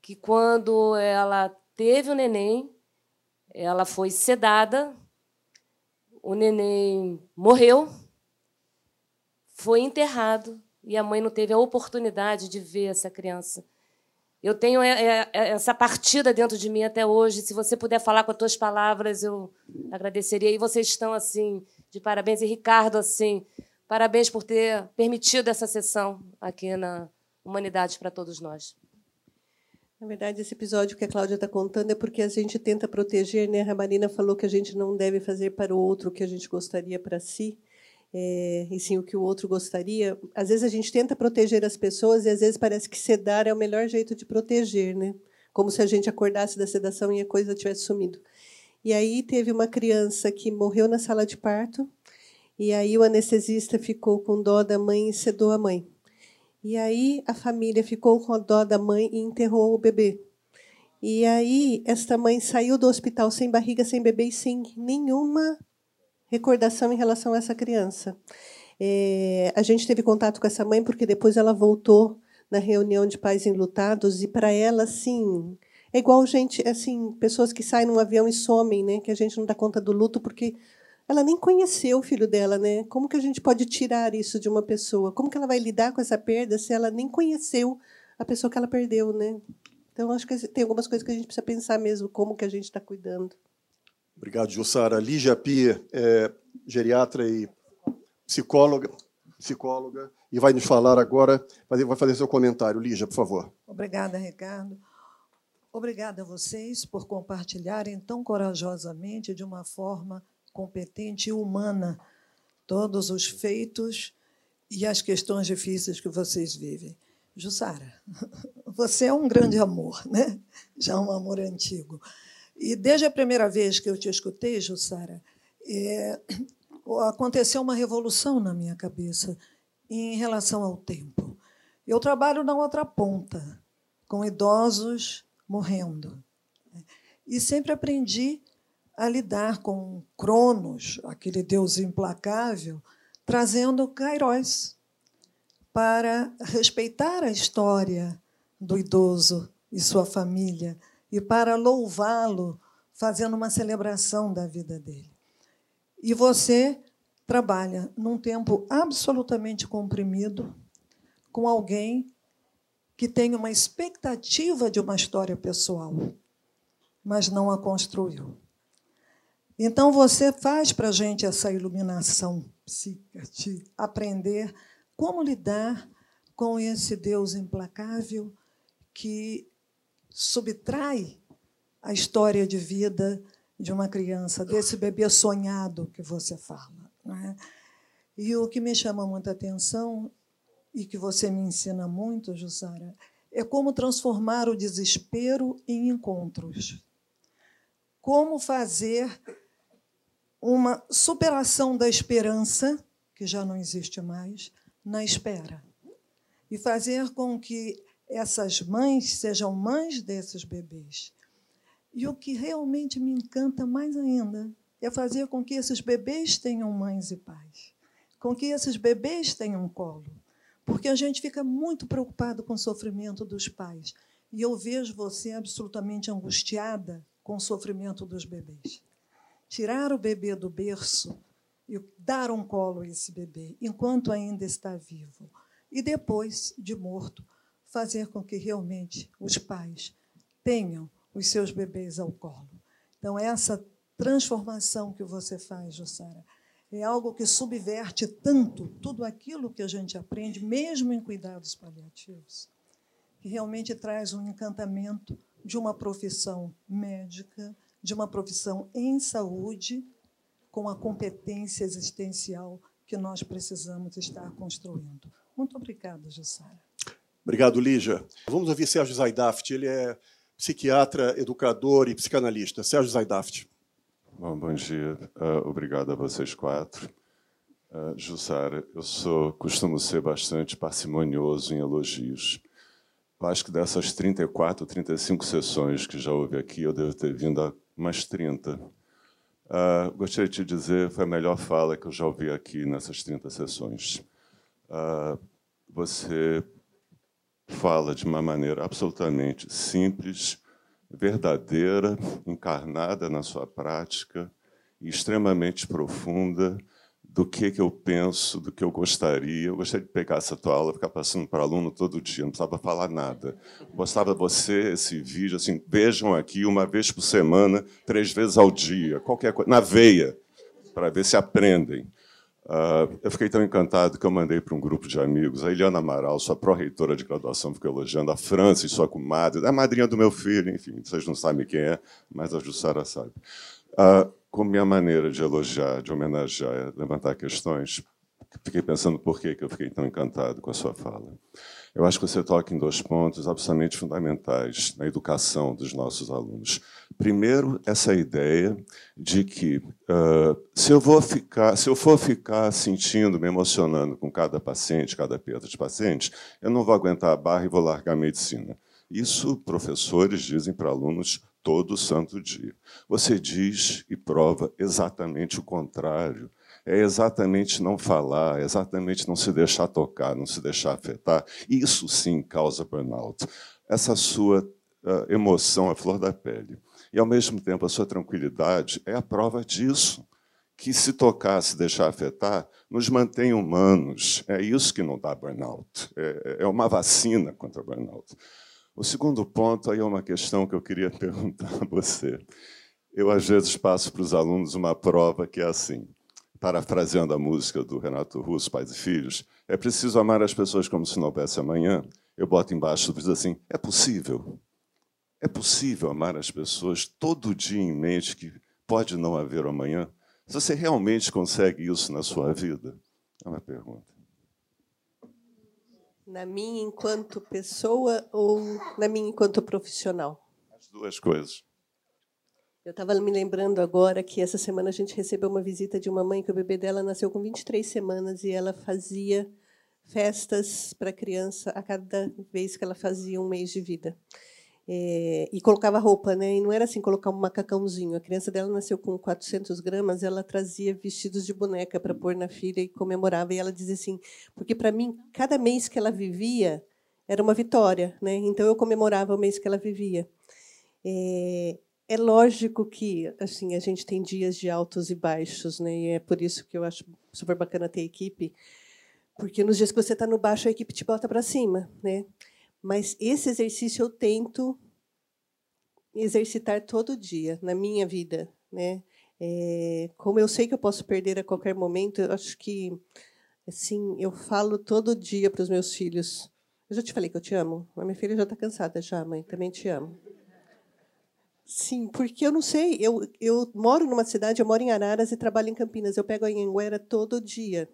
[SPEAKER 9] que, quando ela teve o neném, ela foi sedada, o neném morreu foi enterrado e a mãe não teve a oportunidade de ver essa criança. Eu tenho é, é, é, essa partida dentro de mim até hoje. Se você puder falar com as tuas palavras, eu agradeceria. E vocês estão assim de parabéns. E Ricardo, assim, parabéns por ter permitido essa sessão aqui na Humanidade para Todos Nós.
[SPEAKER 2] Na verdade, esse episódio que a Cláudia está contando é porque a gente tenta proteger, né? A Marina falou que a gente não deve fazer para o outro o que a gente gostaria para si, é, e sim o que o outro gostaria. Às vezes a gente tenta proteger as pessoas e às vezes parece que sedar é o melhor jeito de proteger, né? Como se a gente acordasse da sedação e a coisa tivesse sumido. E aí teve uma criança que morreu na sala de parto, e aí o anestesista ficou com dó da mãe e sedou a mãe. E aí a família ficou com a dó da mãe e enterrou o bebê. E aí esta mãe saiu do hospital sem barriga, sem bebê e sem nenhuma recordação em relação a essa criança. É, a gente teve contato com essa mãe porque depois ela voltou na reunião de pais enlutados e para ela assim é igual gente assim pessoas que saem num avião e somem, né? Que a gente não dá conta do luto porque ela nem conheceu o filho dela, né? Como que a gente pode tirar isso de uma pessoa? Como que ela vai lidar com essa perda se ela nem conheceu a pessoa que ela perdeu, né? Então acho que tem algumas coisas que a gente precisa pensar mesmo como que a gente está cuidando.
[SPEAKER 1] Obrigado, Jussara. Lígia Pia, é, geriatra e psicóloga, psicóloga, e vai nos falar agora, vai fazer seu comentário. Lígia, por favor.
[SPEAKER 10] Obrigada, Ricardo. Obrigada a vocês por compartilharem tão corajosamente, de uma forma competente e humana todos os feitos e as questões difíceis que vocês vivem. Jussara, você é um grande amor, né? já um amor antigo. E desde a primeira vez que eu te escutei, Jussara, é, aconteceu uma revolução na minha cabeça em relação ao tempo. Eu trabalho na outra ponta, com idosos morrendo. E sempre aprendi a lidar com Cronos, aquele deus implacável, trazendo Kairos para respeitar a história do idoso e sua família e para louvá-lo, fazendo uma celebração da vida dele. E você trabalha num tempo absolutamente comprimido com alguém que tem uma expectativa de uma história pessoal, mas não a construiu. Então, você faz para a gente essa iluminação psíquica de aprender como lidar com esse Deus implacável que subtrai a história de vida de uma criança, desse bebê sonhado que você fala. É? E o que me chama muita atenção e que você me ensina muito, Jussara, é como transformar o desespero em encontros. Como fazer uma superação da esperança, que já não existe mais, na espera. E fazer com que essas mães sejam mães desses bebês. E o que realmente me encanta mais ainda é fazer com que esses bebês tenham mães e pais, com que esses bebês tenham colo. Porque a gente fica muito preocupado com o sofrimento dos pais. E eu vejo você absolutamente angustiada com o sofrimento dos bebês tirar o bebê do berço e dar um colo a esse bebê enquanto ainda está vivo. E depois, de morto, fazer com que realmente os pais tenham os seus bebês ao colo. Então, essa transformação que você faz, Jussara, é algo que subverte tanto tudo aquilo que a gente aprende, mesmo em cuidados paliativos, que realmente traz um encantamento de uma profissão médica, de uma profissão em saúde com a competência existencial que nós precisamos estar construindo. Muito obrigada, Jussara.
[SPEAKER 1] Obrigado, Lígia. Vamos ouvir Sérgio Zaidaft. Ele é psiquiatra, educador e psicanalista. Sérgio Zaidaft.
[SPEAKER 11] Bom, bom dia. Uh, obrigado a vocês quatro. Uh, Jussara, eu sou, costumo ser bastante parcimonioso em elogios. Eu acho que dessas 34, 35 sessões que já houve aqui, eu devo ter vindo a umas 30. Uh, ah, gostaria de dizer, foi a melhor fala que eu já ouvi aqui nessas 30 sessões. Uh, você fala de uma maneira absolutamente simples, verdadeira, encarnada na sua prática e extremamente profunda, do que, que eu penso, do que eu gostaria. Eu gostaria de pegar essa tua aula, ficar passando para aluno todo dia, não precisava falar nada. Mostrava você esse vídeo, assim, vejam aqui uma vez por semana, três vezes ao dia, qualquer coisa, na veia. para ver se aprendem. Uh, eu fiquei tão encantado que eu mandei para um grupo de amigos. A Eliana Amaral, sua pró-reitora de graduação, ficou elogiando. A Francis, sua comadre, a madrinha do meu filho, enfim, vocês não sabem quem é, mas a Jussara sabe. Uh, como minha maneira de elogiar, de homenagear, levantar questões, fiquei pensando por que eu fiquei tão encantado com a sua fala. Eu acho que você toca em dois pontos absolutamente fundamentais na educação dos nossos alunos. Primeiro, essa ideia de que uh, se eu vou ficar, se eu for ficar sentindo, me emocionando com cada paciente, cada perda de paciente, eu não vou aguentar a barra e vou largar a medicina. Isso professores dizem para alunos todo santo dia. Você diz e prova exatamente o contrário é exatamente não falar, é exatamente não se deixar tocar, não se deixar afetar. Isso sim causa burnout. Essa sua uh, emoção, a flor da pele. E, ao mesmo tempo, a sua tranquilidade é a prova disso. Que se tocar, se deixar afetar, nos mantém humanos. É isso que não dá burnout. É, é uma vacina contra burnout. O segundo ponto aí é uma questão que eu queria perguntar a você. Eu, às vezes, passo para os alunos uma prova que é assim parafraseando a música do Renato Russo, Pais e Filhos, é preciso amar as pessoas como se não houvesse amanhã. Eu boto embaixo, diz assim, é possível. É possível amar as pessoas todo dia em mente que pode não haver amanhã? Se você realmente consegue isso na sua vida? É uma pergunta.
[SPEAKER 2] Na minha enquanto pessoa ou na minha enquanto profissional?
[SPEAKER 11] As duas coisas.
[SPEAKER 2] Eu estava me lembrando agora que essa semana a gente recebeu uma visita de uma mãe que o bebê dela nasceu com 23 semanas e ela fazia festas para a criança a cada vez que ela fazia um mês de vida. É, e colocava roupa, né? E não era assim colocar um macacãozinho. A criança dela nasceu com 400 gramas, ela trazia vestidos de boneca para pôr na filha e comemorava. E ela dizia assim, porque para mim cada mês que ela vivia era uma vitória, né? Então eu comemorava o mês que ela vivia. É, é lógico que assim a gente tem dias de altos e baixos, né? E é por isso que eu acho super bacana ter equipe, porque nos dias que você está no baixo a equipe te bota para cima, né? Mas esse exercício eu tento exercitar todo dia na minha vida, né? É, como eu sei que eu posso perder a qualquer momento, eu acho que assim eu falo todo dia para os meus filhos. Eu já te falei que eu te amo. A minha filha já está cansada já, mãe. Também te amo. Sim, porque eu não sei, eu, eu moro numa cidade, eu moro em Araras e trabalho em Campinas. Eu pego a Anhanguera todo dia,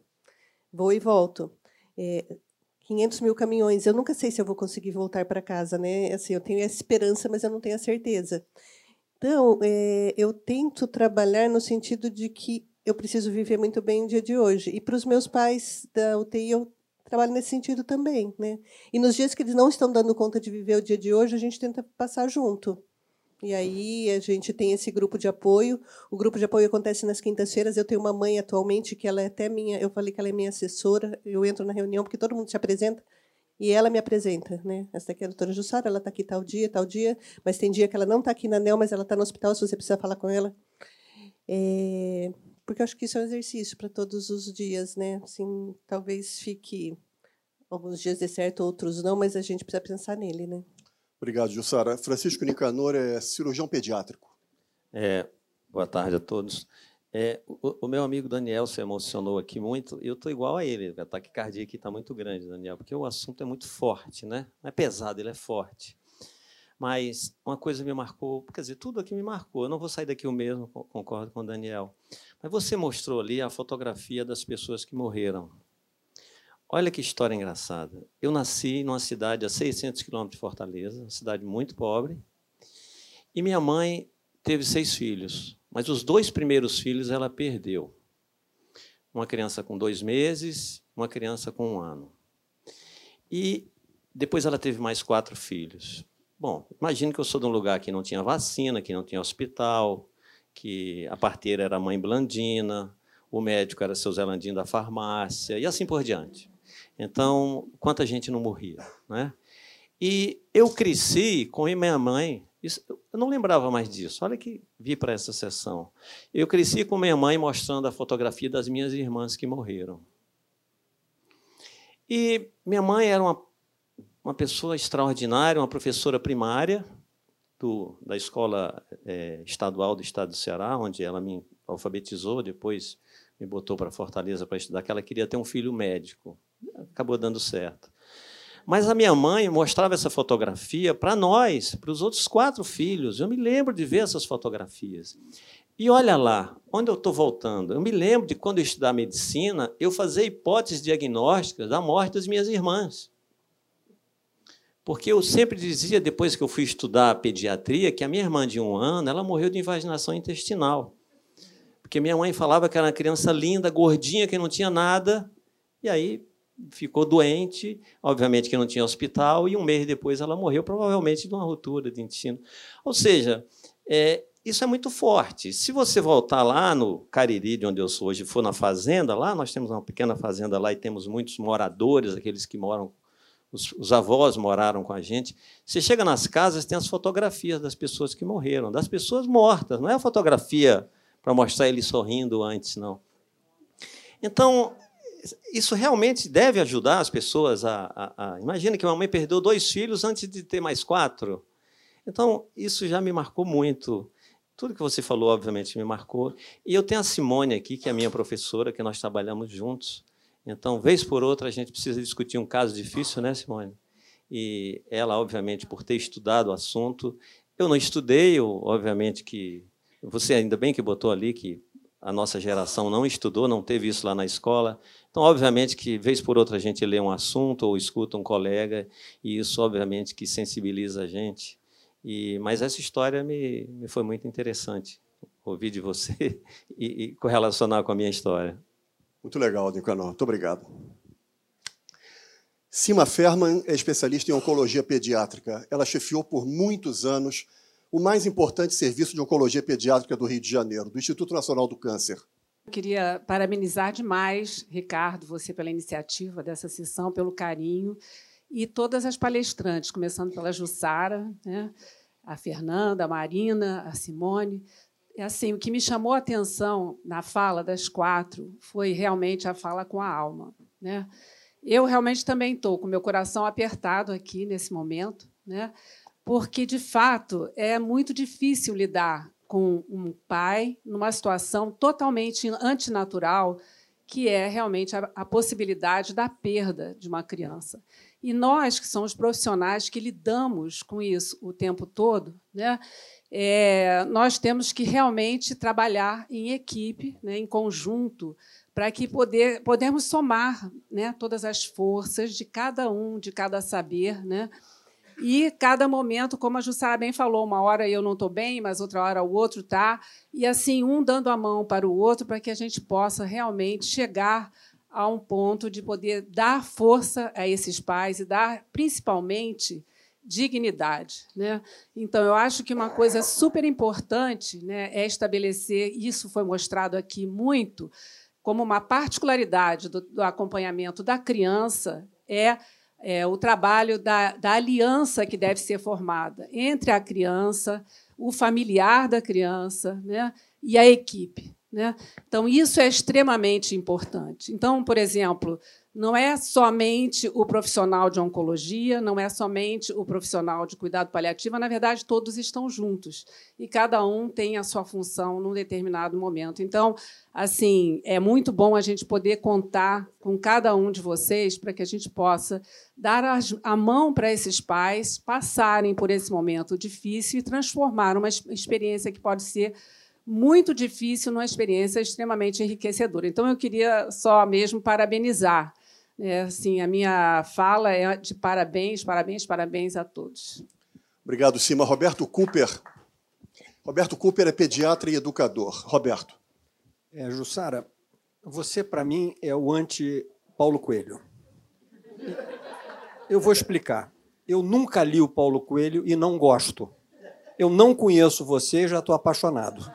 [SPEAKER 2] vou e volto. É, 500 mil caminhões. Eu nunca sei se eu vou conseguir voltar para casa, né? Assim, eu tenho a esperança, mas eu não tenho a certeza. Então, é, eu tento trabalhar no sentido de que eu preciso viver muito bem o dia de hoje. E para os meus pais da UTI, eu trabalho nesse sentido também, né? E nos dias que eles não estão dando conta de viver o dia de hoje, a gente tenta passar junto. E aí a gente tem esse grupo de apoio. O grupo de apoio acontece nas quintas-feiras. Eu tenho uma mãe atualmente que ela é até minha, eu falei que ela é minha assessora. Eu entro na reunião porque todo mundo se apresenta e ela me apresenta, né? Essa aqui é a doutora Jussara, ela está aqui tal dia, tal dia, mas tem dia que ela não está aqui na NEL, mas ela está no hospital, se você precisar falar com ela. É, porque eu acho que isso é um exercício para todos os dias, né? Assim, talvez fique alguns dias de certo, outros não, mas a gente precisa pensar nele, né?
[SPEAKER 1] Obrigado, Jussara. Francisco Nicanor é cirurgião pediátrico.
[SPEAKER 12] É, boa tarde a todos. É, o, o, meu amigo Daniel se emocionou aqui muito. Eu estou igual a ele. O ataque cardíaco aqui está muito grande, Daniel, porque o assunto é muito forte, né? Não é pesado, ele é forte. Mas uma coisa me marcou, quer dizer, tudo aqui me marcou. Eu não vou sair daqui o mesmo, concordo com o Daniel. Mas você mostrou ali a fotografia das pessoas que morreram. Olha que história engraçada. Eu nasci numa cidade a 600 quilômetros de Fortaleza, uma cidade muito pobre, e minha mãe teve seis filhos, mas os dois primeiros filhos ela perdeu. Uma criança com dois meses, uma criança com um ano. E depois ela teve mais quatro filhos. Bom, imagine que eu sou de um lugar que não tinha vacina, que não tinha hospital, que a parteira era a mãe Blandina, o médico era seu Zelandinho da farmácia, e assim por diante. Então, quanta gente não morria, né? E eu cresci com minha mãe, isso, eu não lembrava mais disso. Olha que vi para essa sessão. Eu cresci com minha mãe mostrando a fotografia das minhas irmãs que morreram. E minha mãe era uma, uma pessoa extraordinária, uma professora primária do, da escola é, estadual do estado do Ceará, onde ela me alfabetizou, depois me botou para Fortaleza para estudar, que ela queria ter um filho médico. Acabou dando certo. Mas a minha mãe mostrava essa fotografia para nós, para os outros quatro filhos. Eu me lembro de ver essas fotografias. E olha lá, onde eu estou voltando. Eu me lembro de quando eu estudar medicina, eu fazia hipóteses diagnósticas da morte das minhas irmãs. Porque eu sempre dizia, depois que eu fui estudar pediatria, que a minha irmã de um ano ela morreu de invaginação intestinal. Porque minha mãe falava que era uma criança linda, gordinha, que não tinha nada, e aí ficou doente, obviamente que não tinha hospital, e um mês depois ela morreu, provavelmente de uma ruptura de intestino. Ou seja, é, isso é muito forte. Se você voltar lá no Cariri, de onde eu sou hoje, for na fazenda, lá nós temos uma pequena fazenda lá e temos muitos moradores, aqueles que moram, os, os avós moraram com a gente. Você chega nas casas, tem as fotografias das pessoas que morreram, das pessoas mortas. Não é a fotografia para mostrar ele sorrindo antes, não. Então, isso realmente deve ajudar as pessoas a, a, a. Imagina que uma mãe perdeu dois filhos antes de ter mais quatro. Então, isso já me marcou muito. Tudo que você falou, obviamente, me marcou. E eu tenho a Simone aqui, que é a minha professora, que nós trabalhamos juntos. Então, vez por outra, a gente precisa discutir um caso difícil, né, Simone? E ela, obviamente, por ter estudado o assunto. Eu não estudei, eu, obviamente que. Você ainda bem que botou ali que a nossa geração não estudou, não teve isso lá na escola. Então, obviamente que, vez por outra, a gente lê um assunto ou escuta um colega, e isso, obviamente, que sensibiliza a gente. E, mas essa história me, me foi muito interessante, ouvir de você e, e correlacionar com a minha história.
[SPEAKER 1] Muito legal, Nicanor. Muito obrigado. Sima Ferman é especialista em oncologia pediátrica. Ela chefiou por muitos anos o mais importante serviço de oncologia pediátrica do Rio de Janeiro, do Instituto Nacional do Câncer.
[SPEAKER 13] Eu queria parabenizar demais, Ricardo, você pela iniciativa dessa sessão, pelo carinho e todas as palestrantes, começando pela Jussara, né? a Fernanda, a Marina, a Simone. É assim, o que me chamou a atenção na fala das quatro foi realmente a fala com a alma. Né? Eu realmente também estou com meu coração apertado aqui nesse momento, né? Porque, de fato, é muito difícil lidar com um pai numa situação totalmente antinatural, que é realmente a, a possibilidade da perda de uma criança. E nós, que somos profissionais que lidamos com isso o tempo todo, né, é, nós temos que realmente trabalhar em equipe, né, em conjunto, para que poder, podemos somar né, todas as forças de cada um, de cada saber, né, e cada momento, como a Jussara bem falou, uma hora eu não estou bem, mas outra hora o outro está, e assim um dando a mão para o outro para que a gente possa realmente chegar a um ponto de poder dar força a esses pais e dar, principalmente, dignidade. Né? Então, eu acho que uma coisa super importante né, é estabelecer, isso foi mostrado aqui muito, como uma particularidade do, do acompanhamento da criança, é, é o trabalho da, da aliança que deve ser formada entre a criança, o familiar da criança né, e a equipe. Né? Então, isso é extremamente importante. Então, por exemplo, não é somente o profissional de oncologia, não é somente o profissional de cuidado paliativo, na verdade, todos estão juntos e cada um tem a sua função num determinado momento. Então, assim, é muito bom a gente poder contar com cada um de vocês para que a gente possa dar a mão para esses pais passarem por esse momento difícil e transformar uma experiência que pode ser muito difícil numa experiência extremamente enriquecedora. Então, eu queria só mesmo parabenizar. É, assim, a minha fala é de parabéns, parabéns, parabéns a todos.
[SPEAKER 1] Obrigado, Cima. Roberto Cooper. Roberto Cooper é pediatra e educador. Roberto.
[SPEAKER 14] É, Jussara, você, para mim, é o anti-Paulo Coelho. Eu vou explicar. Eu nunca li o Paulo Coelho e não gosto. Eu não conheço você e já estou apaixonado.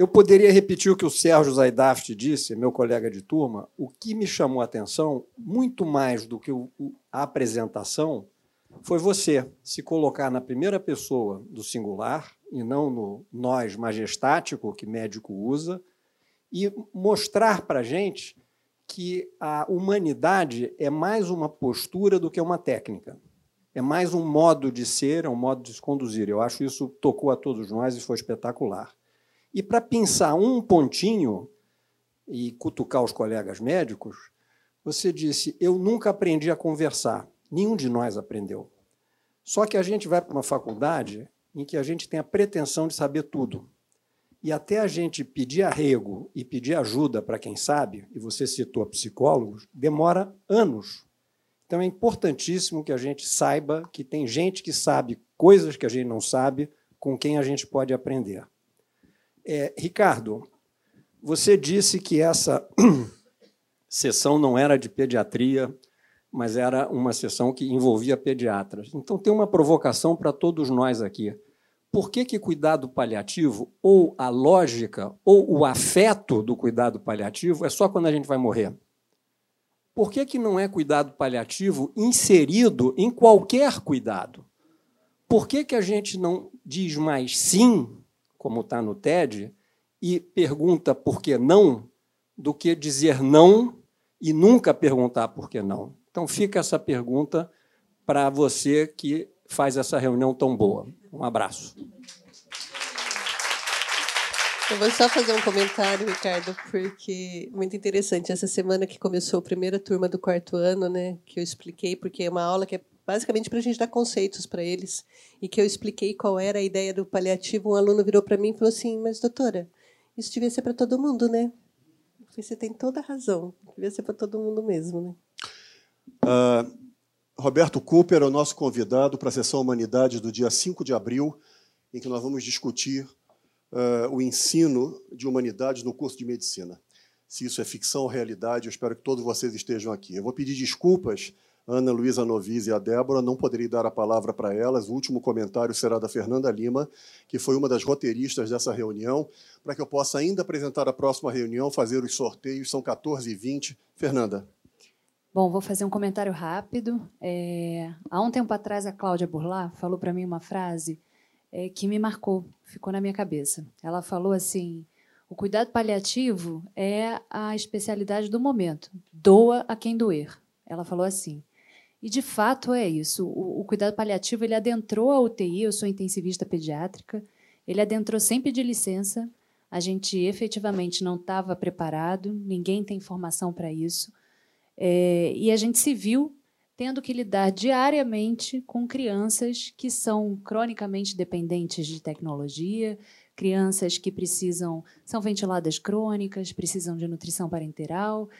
[SPEAKER 14] Eu poderia repetir o que o Sérgio Zaidaft disse, meu colega de turma. O que me chamou a atenção, muito mais do que a apresentação, foi você se colocar na primeira pessoa do singular e não no nós majestático que médico usa e mostrar para a gente que a humanidade é mais uma postura do que uma técnica. É mais um modo de ser, é um modo de se conduzir. Eu acho isso tocou a todos nós e foi espetacular. E para pensar um pontinho e cutucar os colegas médicos, você disse: Eu nunca aprendi a conversar. Nenhum de nós aprendeu. Só que a gente vai para uma faculdade em que a gente tem a pretensão de saber tudo. E até a gente pedir arrego e pedir ajuda para quem sabe, e você citou psicólogos, demora anos. Então é importantíssimo que a gente saiba que tem gente que sabe coisas que a gente não sabe, com quem a gente pode aprender. É, Ricardo, você disse que essa sessão não era de pediatria, mas era uma sessão que envolvia pediatras. Então tem uma provocação para todos nós aqui. Por que, que cuidado paliativo, ou a lógica, ou o afeto do cuidado paliativo, é só quando a gente vai morrer? Por que, que não é cuidado paliativo inserido em qualquer cuidado? Por que, que a gente não diz mais sim, como está no TED, e pergunta por que não, do que dizer não e nunca perguntar por que não? Então fica essa pergunta para você que faz essa reunião tão boa. Um abraço.
[SPEAKER 2] Eu vou só fazer um comentário, Ricardo, porque muito interessante. Essa semana que começou a primeira turma do quarto ano, né, que eu expliquei, porque é uma aula que é basicamente para a gente dar conceitos para eles, e que eu expliquei qual era a ideia do paliativo. Um aluno virou para mim e falou assim: Mas, doutora, isso devia ser para todo mundo, né? Você tem toda a razão, devia ser para todo mundo mesmo, né?
[SPEAKER 1] Uh, Roberto Cooper é o nosso convidado para a sessão Humanidades do dia 5 de abril, em que nós vamos discutir uh, o ensino de humanidades no curso de medicina. Se isso é ficção ou realidade, eu espero que todos vocês estejam aqui. Eu vou pedir desculpas, Ana Luísa Novis e a Débora, não poderei dar a palavra para elas. O último comentário será da Fernanda Lima, que foi uma das roteiristas dessa reunião, para que eu possa ainda apresentar a próxima reunião, fazer os sorteios. São 14h20. Fernanda.
[SPEAKER 15] Bom, vou fazer um comentário rápido. É, há um tempo atrás, a Cláudia Burlá falou para mim uma frase é, que me marcou, ficou na minha cabeça. Ela falou assim: o cuidado paliativo é a especialidade do momento. Doa a quem doer. Ela falou assim. E de fato é isso. O, o cuidado paliativo ele adentrou a UTI. Eu sou intensivista pediátrica. Ele adentrou sem pedir licença. A gente efetivamente não estava preparado. Ninguém tem informação para isso. É, e a gente se viu tendo que lidar diariamente com crianças que são cronicamente dependentes de tecnologia, crianças que precisam são ventiladas crônicas, precisam de nutrição parenteral.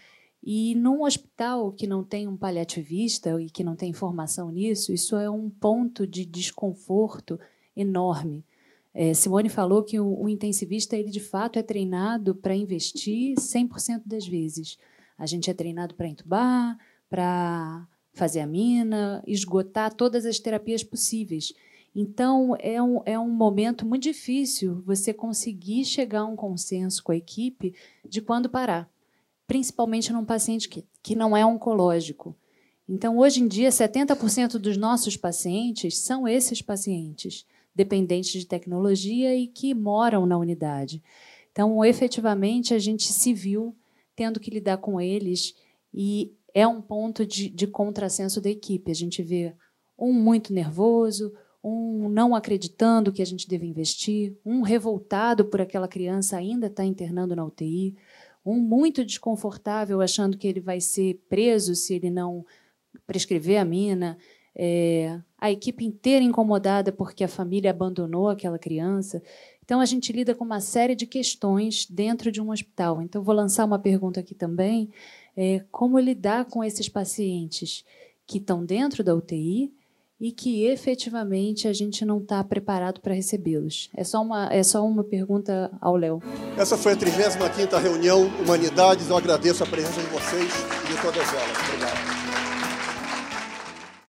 [SPEAKER 15] E num hospital que não tem um paliativista e que não tem informação nisso, isso é um ponto de desconforto enorme. É, Simone falou que o, o intensivista ele de fato é treinado para investir 100% das vezes. A gente é treinado para entubar, para fazer a mina, esgotar todas as terapias possíveis. Então, é um, é um momento muito difícil você conseguir chegar a um consenso com a equipe de quando parar, principalmente num paciente que, que não é oncológico. Então, hoje em dia, 70% dos nossos pacientes são esses pacientes dependentes de tecnologia e que moram na unidade. Então, efetivamente, a gente se viu tendo que lidar com eles e é um ponto de, de contrassenso da equipe. A gente vê um muito nervoso, um não acreditando que a gente deve investir, um revoltado por aquela criança ainda estar tá internando na UTI, um muito desconfortável achando que ele vai ser preso se ele não prescrever a mina, é, a equipe inteira incomodada porque a família abandonou aquela criança. Então, a gente lida com uma série de questões dentro de um hospital. Então, vou lançar uma pergunta aqui também: é, como lidar com esses pacientes que estão dentro da UTI e que efetivamente a gente não está preparado para recebê-los? É só uma, é só uma pergunta ao Léo.
[SPEAKER 1] Essa foi a 35 reunião Humanidades. Eu agradeço a presença de vocês e de todas elas. Obrigado.